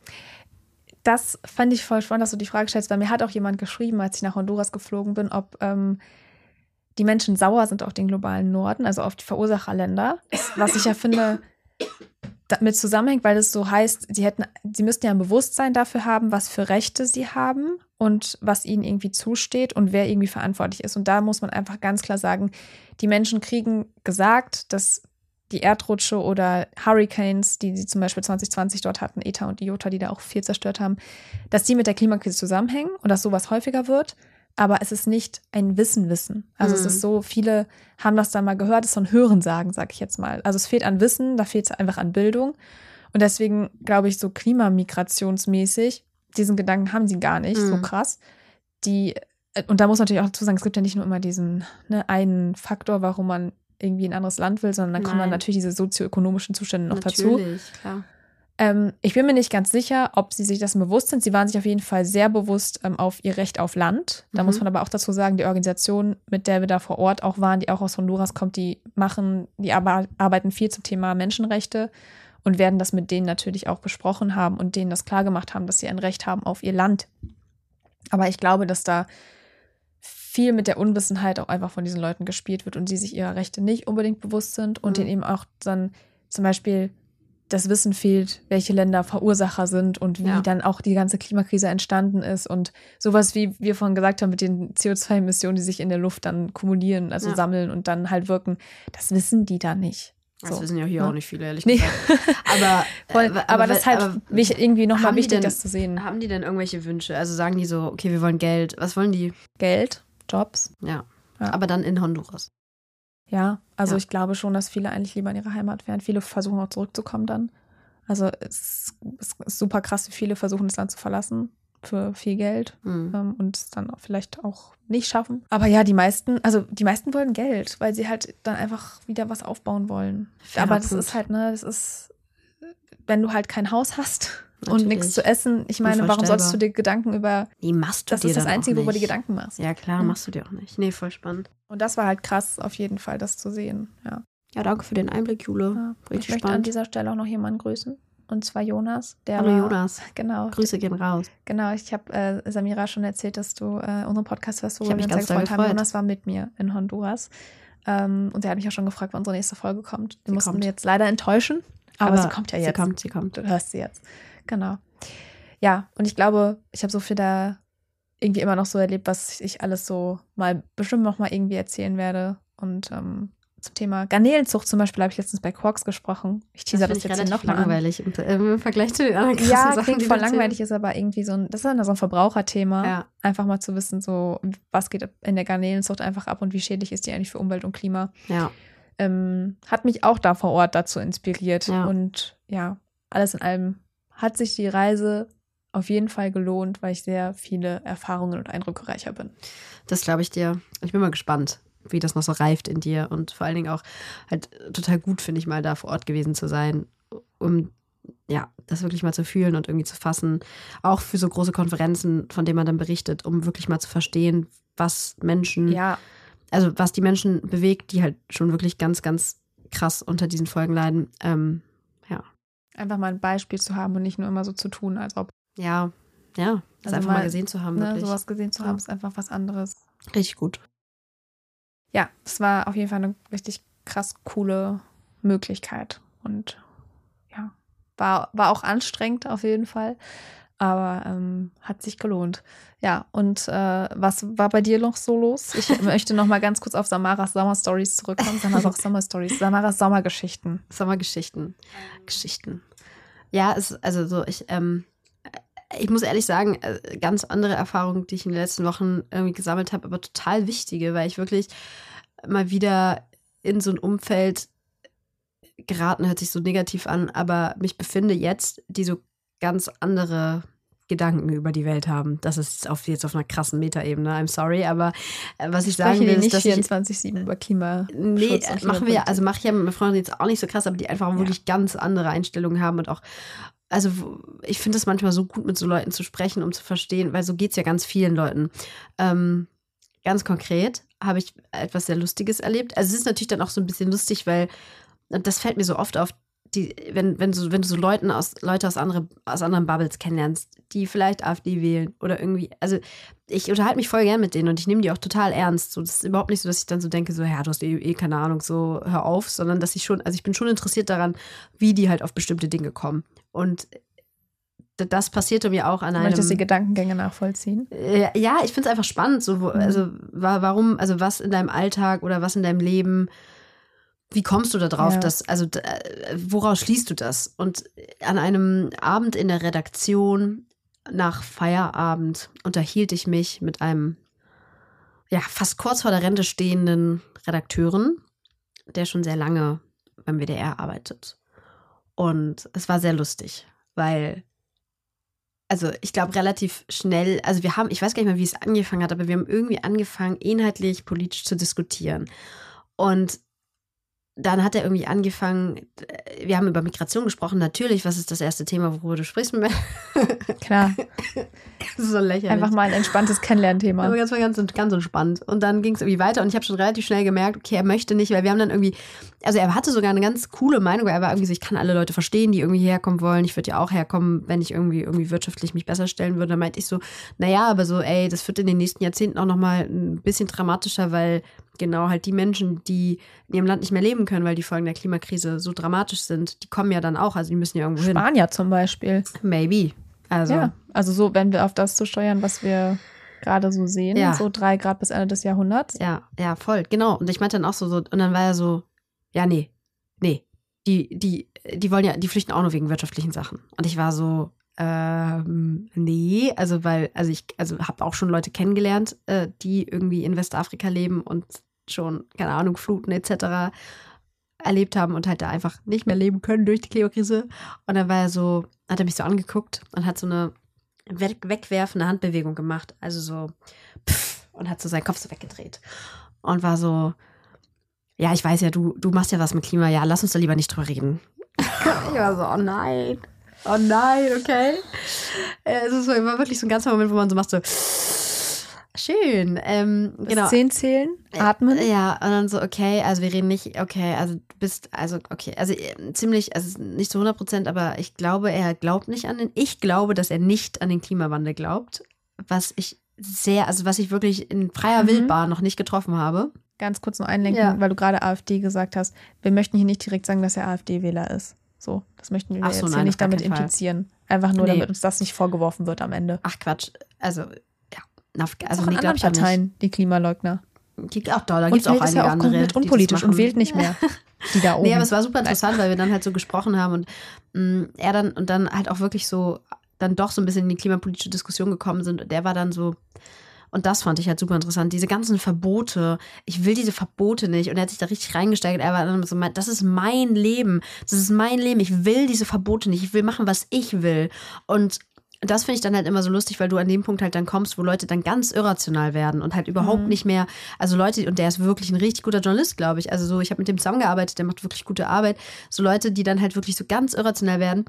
Das fand ich voll spannend, dass du die Frage stellst, weil mir hat auch jemand geschrieben, als ich nach Honduras geflogen bin, ob ähm, die Menschen sauer sind auf den globalen Norden, also auf die Verursacherländer. Was ich ja finde, damit zusammenhängt, weil es so heißt, sie hätten, sie müssten ja ein Bewusstsein dafür haben, was für Rechte sie haben und was ihnen irgendwie zusteht und wer irgendwie verantwortlich ist. Und da muss man einfach ganz klar sagen, die Menschen kriegen gesagt, dass die Erdrutsche oder Hurricanes, die sie zum Beispiel 2020 dort hatten, Eta und Iota, die da auch viel zerstört haben, dass die mit der Klimakrise zusammenhängen und dass sowas häufiger wird aber es ist nicht ein Wissen-Wissen. Also mhm. es ist so, viele haben das da mal gehört, es ist so ein Hörensagen, sag ich jetzt mal. Also es fehlt an Wissen, da fehlt es einfach an Bildung. Und deswegen glaube ich, so klimamigrationsmäßig, diesen Gedanken haben sie gar nicht, mhm. so krass. Die, äh, und da muss natürlich auch dazu sagen, es gibt ja nicht nur immer diesen ne, einen Faktor, warum man irgendwie in ein anderes Land will, sondern dann Nein. kommen dann natürlich diese sozioökonomischen Zustände noch natürlich, dazu. Klar. Ähm, ich bin mir nicht ganz sicher, ob sie sich dessen bewusst sind. Sie waren sich auf jeden Fall sehr bewusst ähm, auf ihr Recht auf Land. Da mhm. muss man aber auch dazu sagen, die Organisation, mit der wir da vor Ort auch waren, die auch aus Honduras kommt, die machen, die arbeiten viel zum Thema Menschenrechte und werden das mit denen natürlich auch besprochen haben und denen das klargemacht haben, dass sie ein Recht haben auf ihr Land. Aber ich glaube, dass da viel mit der Unwissenheit auch einfach von diesen Leuten gespielt wird und sie sich ihrer Rechte nicht unbedingt bewusst sind und mhm. denen eben auch dann zum Beispiel das Wissen fehlt, welche Länder Verursacher sind und wie ja. dann auch die ganze Klimakrise entstanden ist und sowas, wie wir vorhin gesagt haben, mit den CO2-Emissionen, die sich in der Luft dann kumulieren, also ja. sammeln und dann halt wirken, das wissen die da nicht. Das wissen ja hier ja. auch nicht viele, ehrlich gesagt. aber, Voll, aber, aber, das ist halt aber, irgendwie nochmal wichtig, denn, das zu sehen. Haben die denn irgendwelche Wünsche? Also sagen die so, okay, wir wollen Geld. Was wollen die? Geld, Jobs. Ja. Aber dann in Honduras. Ja, also ja. ich glaube schon, dass viele eigentlich lieber in ihre Heimat wären. Viele versuchen auch zurückzukommen dann. Also es, es ist super krass, wie viele versuchen, das Land zu verlassen für viel Geld mhm. ähm, und es dann auch vielleicht auch nicht schaffen. Aber ja, die meisten, also die meisten wollen Geld, weil sie halt dann einfach wieder was aufbauen wollen. Fairer Aber das Punkt. ist halt, ne, das ist, wenn du halt kein Haus hast Natürlich. und nichts zu essen. Ich meine, warum solltest du dir Gedanken über. Nee, machst du das dir ist das Einzige, worüber du dir Gedanken machst. Ja, klar, mhm. machst du dir auch nicht. Nee, voll spannend. Und das war halt krass, auf jeden Fall, das zu sehen. Ja, ja danke für den Einblick, Jule. Ja, ich möchte an dieser Stelle auch noch jemanden grüßen. Und zwar Jonas. Der Hallo war, Jonas. Genau. Grüße gehen raus. Genau, ich habe äh, Samira schon erzählt, dass du äh, unseren Podcast hörst, wo wir uns sehr gefreut haben. Jonas war mit mir in Honduras. Ähm, und er hat mich auch schon gefragt, wann unsere nächste Folge kommt. Wir mussten kommt. jetzt leider enttäuschen. Aber, aber, sie kommt ja jetzt. Sie kommt, sie kommt. Du hörst sie jetzt. Genau ja, und ich glaube, ich habe so viel da irgendwie immer noch so erlebt, was ich alles so mal bestimmt noch mal irgendwie erzählen werde. Und ähm, zum Thema Garnelenzucht zum Beispiel habe ich letztens bei Quarks gesprochen. Ich teaser das, das jetzt hier noch langweilig im, im, Vergleich zu den anderen Ja, Sachen, klingt voll langweilig, ist aber irgendwie so ein, das ist dann so ein Verbraucherthema. Ja. Einfach mal zu wissen, so was geht in der Garnelenzucht einfach ab und wie schädlich ist die eigentlich für Umwelt und Klima. Ja. ähm, hat mich auch da vor Ort dazu inspiriert. Ja. Und ja, alles in allem hat sich die Reise auf jeden Fall gelohnt, weil ich sehr viele Erfahrungen und Eindrücke reicher bin. Das glaube ich dir. Ich bin mal gespannt, wie das noch so reift in dir und vor allen Dingen auch halt total gut, finde ich mal, da vor Ort gewesen zu sein, um ja, das wirklich mal zu fühlen und irgendwie zu fassen. Auch für so große Konferenzen, von denen man dann berichtet, um wirklich mal zu verstehen, was Menschen, Ja, also was die Menschen bewegt, die halt schon wirklich ganz, ganz krass unter diesen Folgen leiden. Ähm, einfach mal ein Beispiel zu haben und nicht nur immer so zu tun, als ob ja, ja, das Also einfach mal mal, gesehen zu haben, ne, wirklich. sowas gesehen zu Ja. haben, ist einfach was anderes. Richtig gut. Ja, es war auf jeden Fall eine richtig krass coole Möglichkeit und ja, war, war auch anstrengend auf jeden Fall, aber ähm, hat sich gelohnt. Ja, und äh, was war bei dir noch so los? Ich möchte noch mal ganz kurz auf Samaras Sommerstories zurückkommen. Samaras Sommerstories, Samaras Sommergeschichten. Sommergeschichten. Geschichten. Ja, es, also so, ich, ähm, ich muss ehrlich sagen, äh, ganz andere Erfahrungen, die ich in den letzten Wochen irgendwie gesammelt habe, aber total wichtige, weil ich wirklich mal wieder in so ein Umfeld geraten, hört sich so negativ an, aber mich befinde jetzt, die so ganz andere Gedanken über die Welt haben. Das ist auf, jetzt auf einer krassen Metaebene, I'm sorry, aber äh, was ich sagen Sprechen will, wir ist, nicht dass ich 24-7 über Klima. Nee, machen wir, also mache ich ja mit meinen Freunden jetzt auch nicht so krass, aber die einfach wirklich ganz andere Einstellungen haben und auch, also ich finde es manchmal so gut, mit so Leuten zu sprechen, um zu verstehen, weil so geht es ja ganz vielen Leuten. Ähm, ganz konkret habe ich etwas sehr Lustiges erlebt. Also es ist natürlich dann auch so ein bisschen lustig, weil, das fällt mir so oft auf, die, wenn, wenn, so, wenn du so Leuten aus, Leute aus, andere, aus anderen Bubbles kennenlernst, die vielleicht AfD wählen oder irgendwie, also ich unterhalte mich voll gern mit denen und ich nehme die auch total ernst. So, das ist überhaupt nicht so, dass ich dann so denke, so, ja, du hast eh, eh keine Ahnung, so hör auf, sondern dass ich schon, also ich bin schon interessiert daran, wie die halt auf bestimmte Dinge kommen. Und das passierte mir auch an Du einem. möchtest die Gedankengänge nachvollziehen? Äh, Ja, ich finde es einfach spannend. So, wo, Mhm. also wa warum, also was in deinem Alltag oder was in deinem Leben, wie kommst du da drauf, Ja. dass, also äh, woraus schließt du das? Und an einem Abend in der Redaktion nach Feierabend unterhielt ich mich mit einem ja fast kurz vor der Rente stehenden Redakteuren, der schon sehr lange beim WDR arbeitet. Und es war sehr lustig, weil also ich glaube relativ schnell, also wir haben, ich weiß gar nicht mehr, wie es angefangen hat, aber wir haben irgendwie angefangen, inhaltlich politisch zu diskutieren. Und dann hat er irgendwie angefangen, äh, wir haben über Migration gesprochen, natürlich, was ist das erste Thema, worüber du sprichst? Klar, Das ist so lächerlich. einfach mal ein entspanntes Kennenlernthema. Aber ganz, ganz, ganz entspannt. Und dann ging es irgendwie weiter und ich habe schon relativ schnell gemerkt, okay, er möchte nicht, weil wir haben dann irgendwie, also er hatte sogar eine ganz coole Meinung, weil er war irgendwie so, ich kann alle Leute verstehen, die irgendwie herkommen wollen. Ich würde ja auch herkommen, wenn ich irgendwie irgendwie wirtschaftlich mich besser stellen würde. Dann meinte ich so, naja, aber so, ey, das wird in den nächsten Jahrzehnten auch nochmal ein bisschen dramatischer, weil genau halt die Menschen, die in ihrem Land nicht mehr leben können, weil die Folgen der Klimakrise so dramatisch sind, die kommen ja dann auch, also die müssen ja irgendwo hin. Spanier zum Beispiel. Maybe. Also, Ja, also so, wenn wir auf das zu steuern, was wir gerade so sehen, Ja. so drei Grad bis Ende des Jahrhunderts. Ja, ja, voll, genau. Und ich meinte dann auch so, so, und dann war er so, ja, nee, nee, die, die, die wollen ja, die flüchten auch nur wegen wirtschaftlichen Sachen. Und ich war so, ähm, nee, also weil, also ich, also habe auch schon Leute kennengelernt, äh, die irgendwie in Westafrika leben und schon, keine Ahnung, Fluten etc. erlebt haben und halt da einfach nicht mehr leben können durch die Klimakrise. Und dann war er so, hat er mich so angeguckt und hat so eine weg, wegwerfende Handbewegung gemacht. Also so, pff, und hat so seinen Kopf so weggedreht. Und war so, ja, ich weiß ja, du, du machst ja was mit Klima, ja, lass uns da lieber nicht drüber reden. ich war so, oh nein. Oh nein, okay. Äh, Es war wirklich so ein ganzer Moment, wo man so macht, so, schön. Ähm, genau. zehn zählen, atmen. Ja, und dann so, okay, also wir reden nicht, okay, also du bist, also okay, also äh, ziemlich, also nicht zu 100 Prozent, aber ich glaube, er glaubt nicht an den, ich glaube, dass er nicht an den Klimawandel glaubt, was ich sehr, also was ich wirklich in freier Mhm. Wildbahn noch nicht getroffen habe. Ganz kurz nur einlenken, Ja. weil du gerade AfD gesagt hast. Wir möchten hier nicht direkt sagen, dass er AfD-Wähler ist. So, das möchten wir Ach jetzt so, hier nein, nicht damit Fall. implizieren. Einfach nur, Nee. damit uns das nicht vorgeworfen wird am Ende. Ach Quatsch, also, auf, Also auch in anderen er. Parteien, die Klimaleugner. Gibt auch da, da gibt es auch einige er auch andere. komplett unpolitisch und wählt nicht mehr. Die da oben. Nee, aber es war super interessant, weil wir dann halt so gesprochen haben und mh, er dann und dann halt auch wirklich so dann doch so ein bisschen in die klimapolitische Diskussion gekommen sind. Und der war dann so, Und das fand ich halt super interessant. Diese ganzen Verbote. Ich will diese Verbote nicht. Und er hat sich da richtig reingesteigert. Er war dann so, das ist mein Leben. Das ist mein Leben. Ich will diese Verbote nicht. Ich will machen, was ich will. Und das finde ich dann halt immer so lustig, weil du an dem Punkt halt dann kommst, wo Leute dann ganz irrational werden und halt überhaupt mhm. nicht mehr, also Leute, und der ist wirklich ein richtig guter Journalist, glaube ich. Also so, ich habe mit dem zusammengearbeitet, der macht wirklich gute Arbeit. So Leute, die dann halt wirklich so ganz irrational werden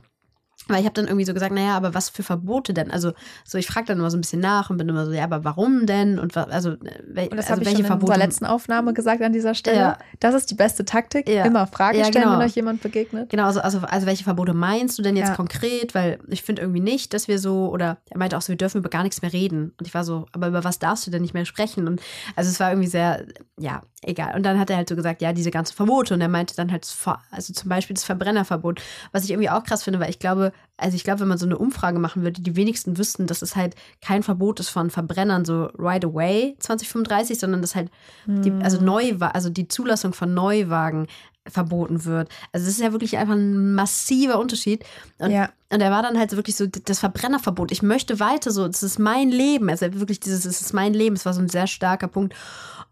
weil ich habe dann irgendwie so gesagt, naja, aber was für Verbote denn? Also so, ich frage dann immer so ein bisschen nach und bin immer so, ja, aber warum denn? Und also, wel, und das also welche ich schon Verbote? in unserer letzten Aufnahme gesagt an dieser Stelle. Ja. Das ist die beste Taktik. Ja. Immer Fragen ja, stellen, genau. wenn euch jemand begegnet. Genau, also, also, also welche Verbote meinst du denn jetzt konkret? Weil ich finde irgendwie nicht, dass wir so, oder er meinte auch so, wir dürfen über gar nichts mehr reden. Und ich war so, aber über was darfst du denn nicht mehr sprechen? Und also es war irgendwie sehr, ja, egal. Und dann hat er halt so gesagt, ja, diese ganzen Verbote. Und er meinte dann halt, also zum Beispiel das Verbrennerverbot, was ich irgendwie auch krass finde, weil ich glaube, also ich glaube, wenn man so eine Umfrage machen würde, die wenigsten wüssten, dass es halt kein Verbot ist von Verbrennern so right away 2035, sondern dass halt die, also hm. neu also die Zulassung von Neuwagen verboten wird. Also das ist ja wirklich einfach ein massiver Unterschied. Und, ja. und er war dann halt wirklich so das Verbrennerverbot. Ich möchte weiter so, das ist mein Leben. Also wirklich dieses, es ist mein Leben. Es war so ein sehr starker Punkt.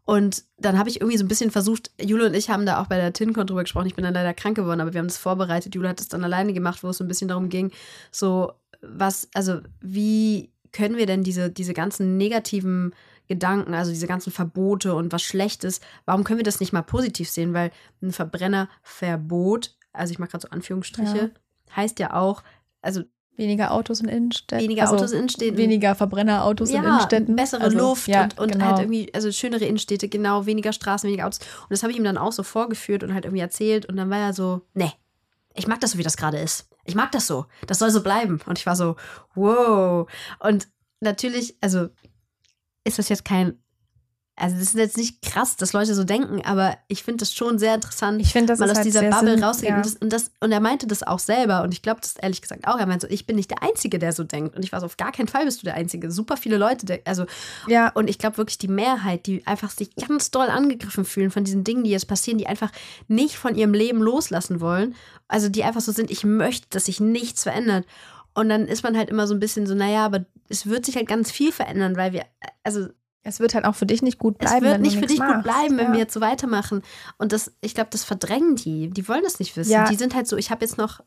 Und dann habe ich irgendwie so ein bisschen versucht, Jule und ich haben da auch bei der TinCon drüber gesprochen. Ich bin dann leider krank geworden, aber wir haben das vorbereitet. Jule hat es dann alleine gemacht, wo es so ein bisschen darum ging, so was, also wie können wir denn diese, diese ganzen negativen Gedanken, also diese ganzen Verbote und was Schlechtes, warum können wir das nicht mal positiv sehen? Weil ein Verbrennerverbot, also ich mache gerade so Anführungsstriche, ja. heißt ja auch, also Weniger Autos in Innenstädten. Weniger also Autos in Innenstädten. Weniger Verbrennerautos ja, in Innenstädten. Bessere also, Luft ja, und, und genau. halt irgendwie, also schönere Innenstädte, genau, weniger Straßen, weniger Autos. Und das habe ich ihm dann auch so vorgeführt und halt irgendwie erzählt. Und dann war er so, nee, ich mag das so, wie das gerade ist. Ich mag das so. Das soll so bleiben. Und ich war so, wow. Und natürlich, also ist das jetzt kein also das ist jetzt nicht krass, dass Leute so denken, aber ich finde das schon sehr interessant, ich find, das mal aus halt dieser Bubble rauszugehen. Ja. Und, das, und, das, und, er meinte das auch selber und ich glaube das ehrlich gesagt auch. Er meinte so, ich bin nicht der Einzige, der so denkt. Und ich war so, auf gar keinen Fall bist du der Einzige. Super viele Leute, der, also ja. und ich glaube wirklich die Mehrheit, die einfach sich ganz doll angegriffen fühlen von diesen Dingen, die jetzt passieren, die einfach nicht von ihrem Leben loslassen wollen. Also die einfach so sind, ich möchte, dass sich nichts verändert. Und dann ist man halt immer so ein bisschen so, naja, aber es wird sich halt ganz viel verändern, weil wir, also es wird halt auch für dich nicht gut bleiben. Es wird nicht für dich machst. gut bleiben, wenn ja. wir jetzt so weitermachen. Und das, ich glaube, das verdrängen die. Die wollen das nicht wissen. Ja. Die sind halt so, ich habe jetzt noch,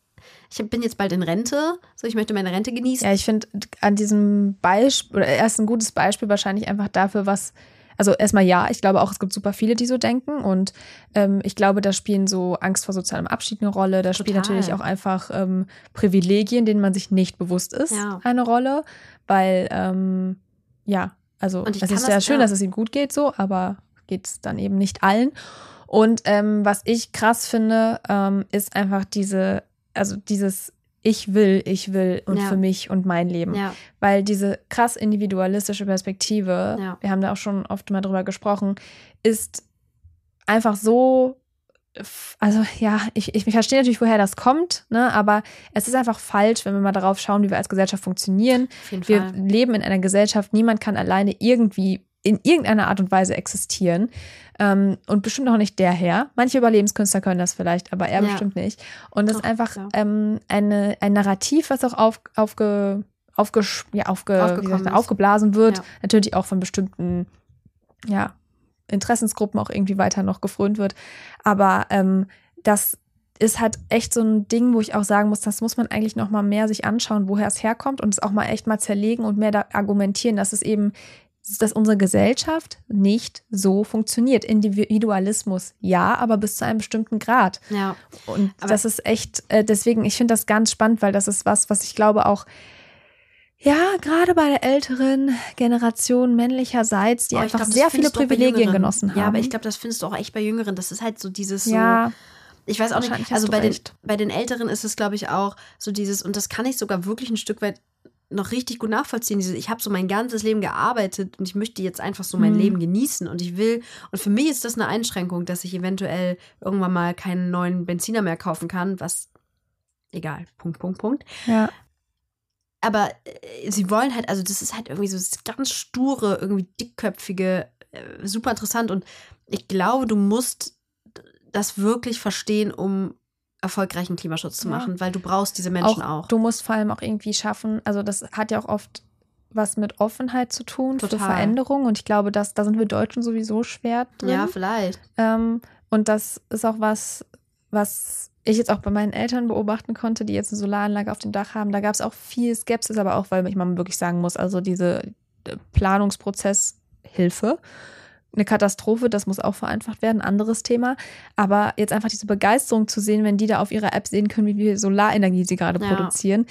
ich bin jetzt bald in Rente, so ich möchte meine Rente genießen. Ja, ich finde an diesem Beispiel, oder erst ein gutes Beispiel wahrscheinlich einfach dafür, was, also erstmal ja, ich glaube auch, es gibt super viele, die so denken. Und ähm, ich glaube, da spielen so Angst vor sozialem Abschied eine Rolle. Da Total. spielen natürlich auch einfach ähm, Privilegien, denen man sich nicht bewusst ist, ja. eine Rolle. Weil, ähm, ja, also es ist sehr schön, ja. dass es ihm gut geht, so, aber geht es dann eben nicht allen. Und ähm, was ich krass finde, ähm, ist einfach diese, also dieses ich will, ich will und ja. für mich und mein Leben. Ja. Weil diese krass individualistische Perspektive, ja. wir haben da auch schon oft mal drüber gesprochen, ist einfach so also ja, ich, ich verstehe natürlich, woher das kommt, ne, aber es ist einfach falsch, wenn wir mal darauf schauen, wie wir als Gesellschaft funktionieren. wir Fall. leben in einer Gesellschaft, niemand kann alleine irgendwie in irgendeiner Art und Weise existieren. Ähm, und bestimmt auch nicht der Herr. Manche Überlebenskünstler können das vielleicht, aber er ja. bestimmt nicht. Und das Doch, ist einfach ja. ähm, eine, ein Narrativ, was auch auf, aufge, aufge, ja, aufge, gesagt, aufgeblasen wird. Ja. Natürlich auch von bestimmten ja, Interessensgruppen auch irgendwie weiter noch gefrönt wird. Aber ähm, das ist halt echt so ein Ding, wo ich auch sagen muss, das muss man eigentlich noch mal mehr sich anschauen, woher es herkommt und es auch mal echt mal zerlegen und mehr da argumentieren, dass es eben dass unsere Gesellschaft nicht so funktioniert. Individualismus ja, aber bis zu einem bestimmten Grad. Ja. Und das ist echt, äh, deswegen, ich finde das ganz spannend, weil das ist was, was ich glaube auch ja, gerade bei der älteren Generation männlicherseits, die oh, einfach glaub, sehr viele Privilegien genossen haben. Ja, aber ich glaube, das findest du auch echt bei Jüngeren. Das ist halt so dieses ja. so. Ich weiß auch nicht, also bei den, bei den Älteren ist es, glaube ich, auch so dieses, und das kann ich sogar wirklich ein Stück weit noch richtig gut nachvollziehen. Dieses, ich habe so mein ganzes Leben gearbeitet und ich möchte jetzt einfach so mein mhm. Leben genießen und ich will. Und für mich ist das eine Einschränkung, dass ich eventuell irgendwann mal keinen neuen Benziner mehr kaufen kann, was egal, Punkt, Punkt, Punkt. Ja aber äh, sie wollen halt, also das ist halt irgendwie so das ganz sture, irgendwie dickköpfige, äh, super interessant. Und ich glaube, du musst das wirklich verstehen, um erfolgreichen Klimaschutz zu machen, ja. weil du brauchst diese Menschen auch, auch. Du musst vor allem auch irgendwie schaffen, also das hat ja auch oft was mit Offenheit zu tun Total. für Veränderung. Und ich glaube, dass, da sind wir Deutschen sowieso schwer drin. Ja, vielleicht. Ähm, und das ist auch was, was ich jetzt auch bei meinen Eltern beobachten konnte, die jetzt eine Solaranlage auf dem Dach haben. Da gab es auch viel Skepsis, aber auch, weil ich mal wirklich sagen muss, also diese äh, Planungsprozess Hilfe. Eine Katastrophe, das muss auch vereinfacht werden, anderes Thema. Aber jetzt einfach diese Begeisterung zu sehen, wenn die da auf ihrer App sehen können, wie viel Solarenergie sie gerade Ja. produzieren.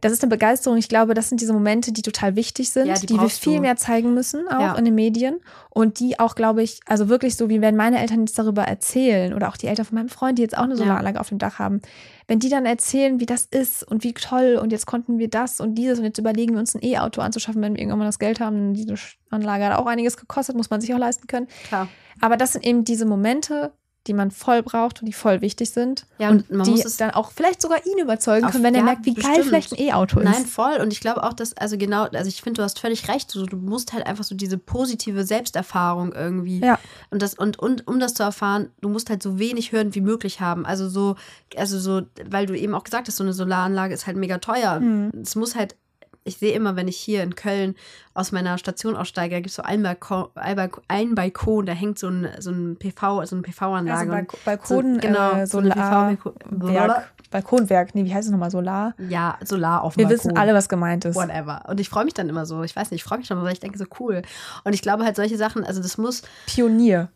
Das ist eine Begeisterung. Ich glaube, das sind diese Momente, die total wichtig sind, Ja, die, die wir viel du. mehr zeigen müssen, auch Ja. in den Medien. Und die auch, glaube ich, also wirklich so, wie wenn meine Eltern jetzt darüber erzählen oder auch die Eltern von meinem Freund, die jetzt auch eine Ja. Solaranlage auf dem Dach haben, wenn die dann erzählen, wie das ist und wie toll und jetzt konnten wir das und dieses und jetzt überlegen wir uns ein E-Auto anzuschaffen, wenn wir irgendwann mal das Geld haben. Diese Anlage hat auch einiges gekostet, muss man sich auch leisten können. Klar. Aber das sind eben diese Momente, die man voll braucht und die voll wichtig sind. Ja, und und man die muss es- dann auch vielleicht sogar ihn überzeugen Auf- können, wenn er ja, merkt, wie geil bestimmt. vielleicht ein E-Auto ist. Nein, voll. Und ich glaube auch, dass, also genau, also ich finde, du hast völlig recht. So, du musst halt einfach so diese positive Selbsterfahrung irgendwie. Ja. Und das, und, und um das zu erfahren, du musst halt so wenig hören wie möglich haben. Also so, also so, weil du eben auch gesagt hast, so eine Solaranlage ist halt mega teuer. Mhm. Es muss halt. Ich sehe immer, wenn ich hier in Köln aus meiner Station aussteige, da gibt es so einen Balkon, ein Balkon, einen Balkon, da hängt so ein, so ein PV, so eine PV-Anlage. Also Balk Balkon, so, genau, äh, so eine Solar, PV Werk, Balkonwerk, nee, wie heißt es nochmal, Solar? Ja, Solar auf dem Wir Balkon. wissen alle, was gemeint ist. Whatever. Und ich freue mich dann immer so. Ich weiß nicht, ich freue mich schon, weil ich denke so cool. Und ich glaube halt solche Sachen, also das muss, Pionier.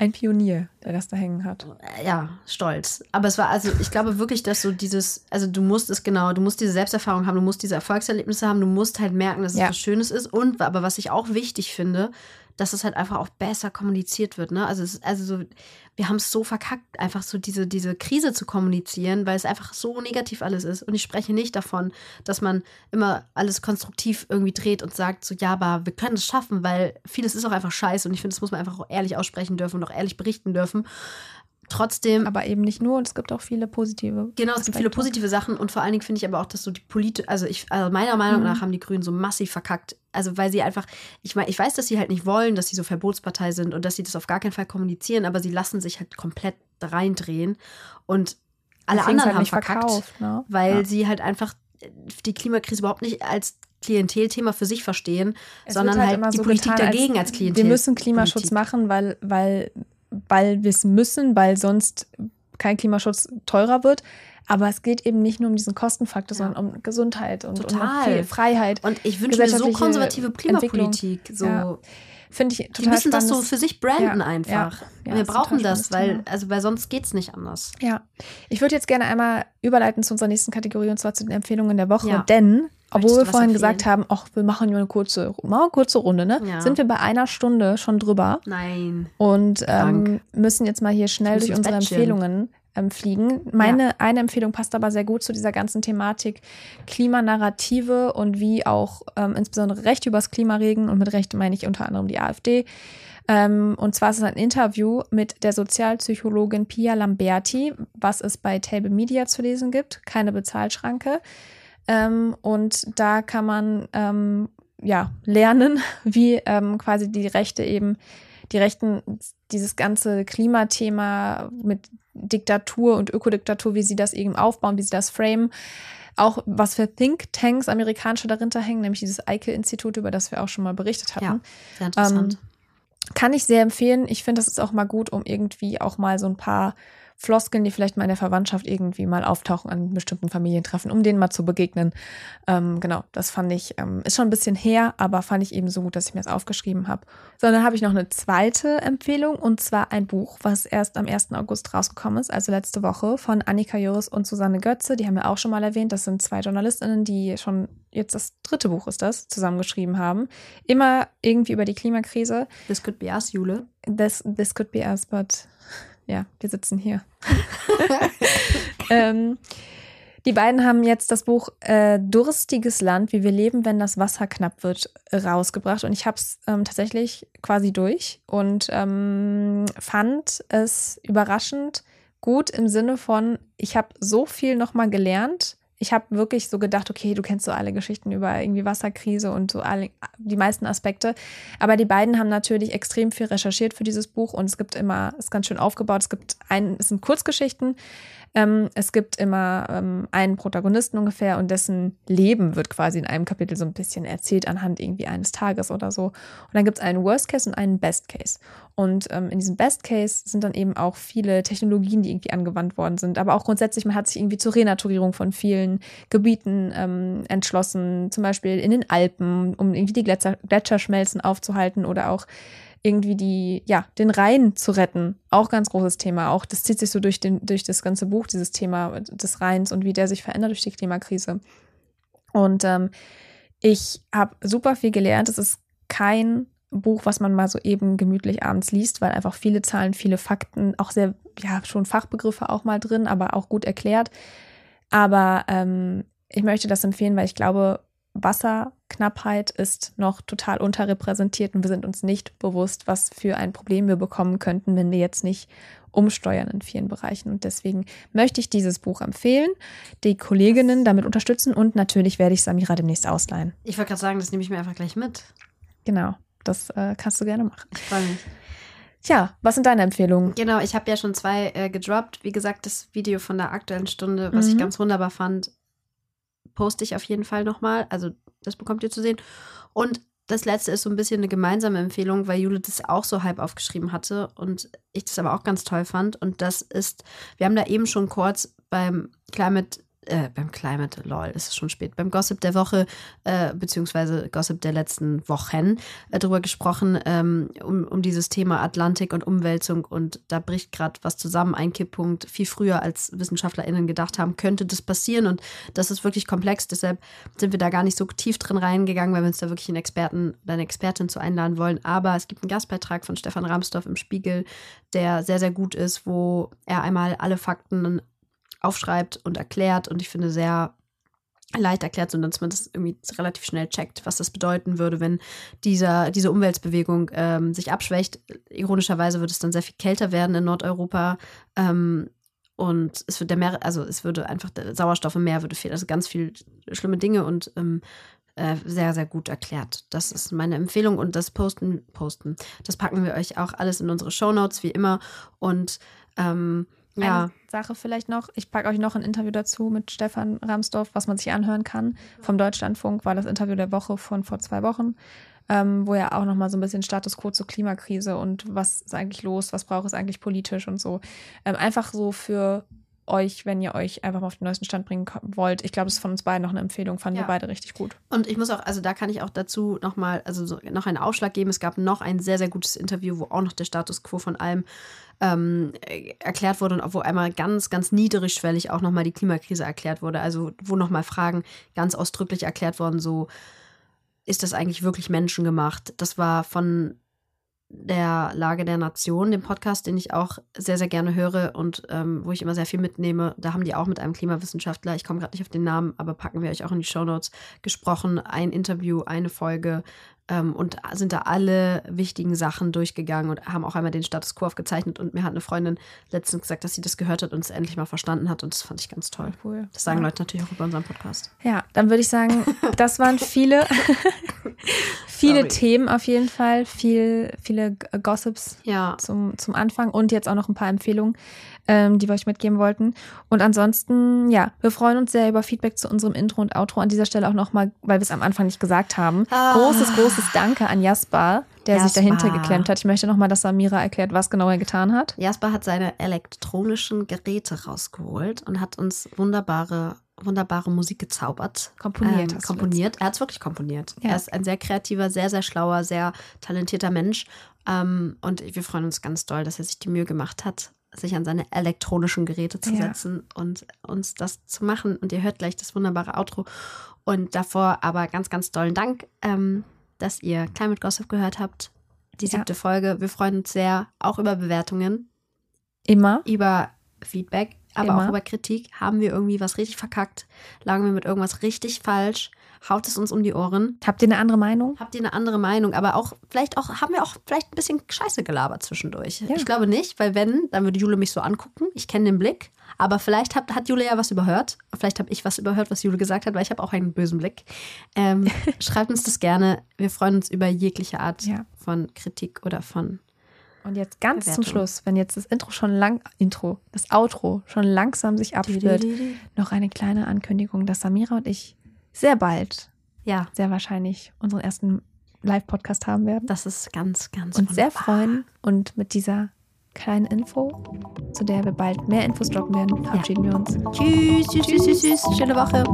Ein Pionier, der das da hängen hat. ja, stolz. Aber es war also, ich glaube wirklich, dass so dieses, also du musst es genau, du musst diese Selbsterfahrung haben, du musst diese Erfolgserlebnisse haben, du musst halt merken, dass es Ja. was Schönes ist. Und, aber was ich auch wichtig finde, dass es halt einfach auch besser kommuniziert wird. Ne? Also, es, also so, wir haben es so verkackt, einfach so diese, diese Krise zu kommunizieren, weil es einfach so negativ alles ist. Und ich spreche nicht davon, dass man immer alles konstruktiv irgendwie dreht und sagt, so ja, aber wir können es schaffen, weil vieles ist auch einfach scheiße. Und ich finde, das muss man einfach auch ehrlich aussprechen dürfen und auch ehrlich berichten dürfen. Trotzdem Aber eben nicht nur, und es gibt auch viele positive. Genau, es gibt viele positive Sachen und vor allen Dingen finde ich aber auch, dass so die Polit also ich, also meiner Meinung Mhm. nach haben die Grünen so massiv verkackt. Also weil sie einfach, ich meine, ich weiß, dass sie halt nicht wollen, dass sie so Verbotspartei sind und dass sie das auf gar keinen Fall kommunizieren, aber sie lassen sich halt komplett da reindrehen und alle Deswegen anderen halt haben verkackt, verkauft, ne? weil Ja. sie halt einfach die Klimakrise überhaupt nicht als Klientelthema für sich verstehen, Es sondern halt, immer die so Politik getan, dagegen als, Klientel. Wir müssen Klimaschutz Politik. machen, weil, weil, weil wir es müssen, weil sonst kein Klimaschutz teurer wird. Aber es geht eben nicht nur um diesen Kostenfaktor, Ja. sondern um Gesundheit und Total. um Freiheit. Und ich wünsche mir so konservative Klimapolitik. So. Ja. Finde ich total Die müssen das so spannendes- für sich branden Ja, einfach. wir brauchen das, spannendes weil, Thema. also, weil sonst geht es nicht anders. Ja, ich würde jetzt gerne einmal überleiten zu unserer nächsten Kategorie und zwar zu den Empfehlungen der Woche. Ja. Denn, obwohl wir vorhin empfehlen? gesagt haben, ach, wir machen nur eine kurze, mal eine kurze Runde, ne? Ja. Sind wir bei einer Stunde schon drüber Nein. und ähm, müssen jetzt mal hier schnell durch unsere Bettchen. Empfehlungen ähm, fliegen. Meine eine Empfehlung passt aber sehr gut zu dieser ganzen Thematik Klimanarrative und wie auch ähm, insbesondere Recht übers Klima reden. Und mit Recht meine ich unter anderem die AfD. Ähm, und zwar ist es ein Interview mit der Sozialpsychologin Pia Lamberti, was es bei Table Media zu lesen gibt. Keine Bezahlschranke. Ähm, und da kann man ähm, ja lernen, wie ähm, quasi die Rechte eben, die Rechten, dieses ganze Klimathema mit Diktatur und Ökodiktatur, wie sie das eben aufbauen, wie sie das framen. Auch was für Thinktanks amerikanische dahinter hängen, nämlich dieses Eike-Institut, über das wir auch schon mal berichtet hatten. Ja, sehr interessant. Kann ich sehr empfehlen. Ich finde, das ist auch mal gut, um irgendwie auch mal so ein paar Floskeln, die vielleicht mal in der Verwandtschaft irgendwie mal auftauchen an bestimmten Familientreffen, um denen mal zu begegnen. Ähm, genau, das fand ich, ähm, ist schon ein bisschen her, aber fand ich eben so gut, dass ich mir das aufgeschrieben habe. So, dann habe ich noch eine zweite Empfehlung und zwar ein Buch, was erst am 1. August rausgekommen ist, also letzte Woche, von Annika Juris und Susanne Götze. Die haben wir auch schon mal erwähnt. Das sind zwei JournalistInnen, die schon jetzt das dritte Buch ist das, zusammengeschrieben haben. Immer irgendwie über die Klimakrise. This could be us, Jule. This, this could be us, but ja, wir sitzen hier. ähm, die beiden haben jetzt das Buch äh, Durstiges Land, wie wir leben, wenn das Wasser knapp wird, rausgebracht. Und ich habe es ähm, tatsächlich quasi durch und ähm, fand es überraschend gut im Sinne von, ich habe so viel nochmal gelernt. Ich habe wirklich so gedacht, okay, du kennst so alle Geschichten über irgendwie Wasserkrise und so alle, die meisten Aspekte. Aber die beiden haben natürlich extrem viel recherchiert für dieses Buch und es gibt immer, es ist ganz schön aufgebaut. Es gibt ein, es sind Kurzgeschichten, Ähm, es gibt immer ähm, einen Protagonisten ungefähr und dessen Leben wird quasi in einem Kapitel so ein bisschen erzählt anhand irgendwie eines Tages oder so. Und dann gibt es einen Worst Case und einen Best Case. Und ähm, in diesem Best Case sind dann eben auch viele Technologien, die irgendwie angewandt worden sind. Aber auch grundsätzlich, man hat sich irgendwie zur Renaturierung von vielen Gebieten ähm, entschlossen, zum Beispiel in den Alpen, um irgendwie die Gletscher, Gletscherschmelzen aufzuhalten oder auch irgendwie die, ja, den Rhein zu retten. Auch ganz großes Thema. Auch das zieht sich so durch, den, durch das ganze Buch, dieses Thema des Rheins und wie der sich verändert durch die Klimakrise. Und ähm, ich habe super viel gelernt. Es ist kein Buch, was man mal so eben gemütlich abends liest, weil einfach viele Zahlen, viele Fakten, auch sehr, ja, schon Fachbegriffe auch mal drin, aber auch gut erklärt. Aber ähm, ich möchte das empfehlen, weil ich glaube, Wasserknappheit ist noch total unterrepräsentiert und wir sind uns nicht bewusst, was für ein Problem wir bekommen könnten, wenn wir jetzt nicht umsteuern in vielen Bereichen. Und deswegen möchte ich dieses Buch empfehlen, die Kolleginnen damit unterstützen und natürlich werde ich Samira demnächst ausleihen. Ich wollte gerade sagen, das nehme ich mir einfach gleich mit. Genau, das äh, kannst du gerne machen. Ich freue mich. Tja, was sind deine Empfehlungen? Genau, ich habe ja schon zwei äh, gedroppt. Wie gesagt, das Video von der aktuellen Stunde, was mhm. ich ganz wunderbar fand, poste ich auf jeden Fall nochmal. Also das bekommt ihr zu sehen. Und das letzte ist so ein bisschen eine gemeinsame Empfehlung, weil Jule das auch so halb aufgeschrieben hatte und ich das aber auch ganz toll fand. Und das ist, wir haben da eben schon kurz beim Climate äh, beim Climate, lol, ist es schon spät, beim Gossip der Woche, äh, beziehungsweise Gossip der letzten Wochen äh, drüber gesprochen, ähm, um, um dieses Thema Atlantik und Umwälzung und da bricht gerade was zusammen, ein Kipppunkt, viel früher als WissenschaftlerInnen gedacht haben, könnte das passieren und das ist wirklich komplex, deshalb sind wir da gar nicht so tief drin reingegangen, weil wir uns da wirklich einen Experten oder eine Expertin zu einladen wollen, aber es gibt einen Gastbeitrag von Stefan Ramsdorf im Spiegel, der sehr, sehr gut ist, wo er einmal alle Fakten aufschreibt und erklärt und ich finde sehr leicht erklärt, sondern dass man das irgendwie relativ schnell checkt, was das bedeuten würde, wenn dieser, diese Umweltbewegung ähm, sich abschwächt. Ironischerweise wird es dann sehr viel kälter werden in Nordeuropa. Ähm, und es wird der Meer, also es würde einfach der Sauerstoff im Meer würde fehlen. Also ganz viele schlimme Dinge und ähm, äh, sehr, sehr gut erklärt. Das ist meine Empfehlung und das posten, posten. Das packen wir euch auch alles in unsere Shownotes, wie immer. Und ähm, ja. Eine Sache vielleicht noch. Ich packe euch noch ein Interview dazu mit Stefan Ramsdorf, was man sich anhören kann. Vom Deutschlandfunk war das Interview der Woche von vor zwei Wochen, ähm, wo er auch nochmal so ein bisschen Status quo zur Klimakrise und was ist eigentlich los, was braucht es eigentlich politisch und so. Ähm, einfach so für euch, wenn ihr euch einfach mal auf den neuesten Stand bringen wollt. Ich glaube, das ist von uns beiden noch eine Empfehlung. Fanden ja. wir beide richtig gut. Und ich muss auch, also da kann ich auch dazu nochmal, also so, noch einen Aufschlag geben. Es gab noch ein sehr, sehr gutes Interview, wo auch noch der Status quo von allem ähm, erklärt wurde und wo einmal ganz, ganz niedrigschwellig auch nochmal die Klimakrise erklärt wurde. Also wo nochmal Fragen ganz ausdrücklich erklärt wurden, so ist das eigentlich wirklich menschengemacht? Das war von der Lage der Nation, dem Podcast, den ich auch sehr, sehr gerne höre und ähm, wo ich immer sehr viel mitnehme. Da haben die auch mit einem Klimawissenschaftler, ich komme gerade nicht auf den Namen, aber packen wir euch auch in die Shownotes, gesprochen. Ein Interview, eine Folge ähm, und sind da alle wichtigen Sachen durchgegangen und haben auch einmal den Status quo aufgezeichnet. Und mir hat eine Freundin letztens gesagt, dass sie das gehört hat und es endlich mal verstanden hat. Und das fand ich ganz toll. Cool. Das sagen ja. Leute natürlich auch über unseren Podcast. Ja, dann würde ich sagen, das waren viele, viele Themen auf jeden Fall. Viel, viele Gossips ja. zum, zum Anfang und jetzt auch noch ein paar Empfehlungen ähm, die wir euch mitgeben wollten. Und ansonsten, ja, wir freuen uns sehr über Feedback zu unserem Intro und Outro. An dieser Stelle auch nochmal, weil wir es am Anfang nicht gesagt haben. Ah. Großes, großes Danke an Jasper, der Jasper. sich dahinter geklemmt hat. Ich möchte nochmal, dass Samira erklärt, was genau er getan hat. Jasper hat seine elektronischen Geräte rausgeholt und hat uns wunderbare wunderbare Musik gezaubert. Komponiert. Ähm, komponiert. Er hat es wirklich komponiert. Ja. Er ist ein sehr kreativer, sehr, sehr schlauer, sehr talentierter Mensch. Ähm, und wir freuen uns ganz doll, dass er sich die Mühe gemacht hat, sich an seine elektronischen Geräte zu setzen ja. und uns das zu machen. Und ihr hört gleich das wunderbare Outro. Und davor aber ganz, ganz tollen Dank, ähm, dass ihr Climate Gossip gehört habt. Die siebte ja. Folge. Wir freuen uns sehr, auch über Bewertungen. Immer. Über Feedback, aber Immer. auch über Kritik. Haben wir irgendwie was richtig verkackt? Lagen wir mit irgendwas richtig falsch? Haut es uns um die Ohren. Habt ihr eine andere Meinung? Habt ihr eine andere Meinung? Aber auch, vielleicht auch, haben wir auch vielleicht ein bisschen Scheiße gelabert zwischendurch. Ja. Ich glaube nicht, weil wenn, dann würde Jule mich so angucken. Ich kenne den Blick. Aber vielleicht hat, hat Jule ja was überhört. Vielleicht habe ich was überhört, was Jule gesagt hat, weil ich habe auch einen bösen Blick. Ähm, schreibt uns das gerne. Wir freuen uns über jegliche Art ja. von Kritik oder von Und jetzt ganz Bewertung. zum Schluss, wenn jetzt das Intro schon lang, Intro, das Outro schon langsam sich abspielt, noch eine kleine Ankündigung, dass Samira und ich sehr bald, Ja, sehr wahrscheinlich unseren ersten Live-Podcast haben werden. das ist ganz, ganz sehr wunderbar. freuen und mit dieser kleinen Info, zu der wir bald mehr Infos droppen werden, verabschieden wir uns. Tschüss, tschüss, tschüss, tschüss, tschüss. Schöne Woche.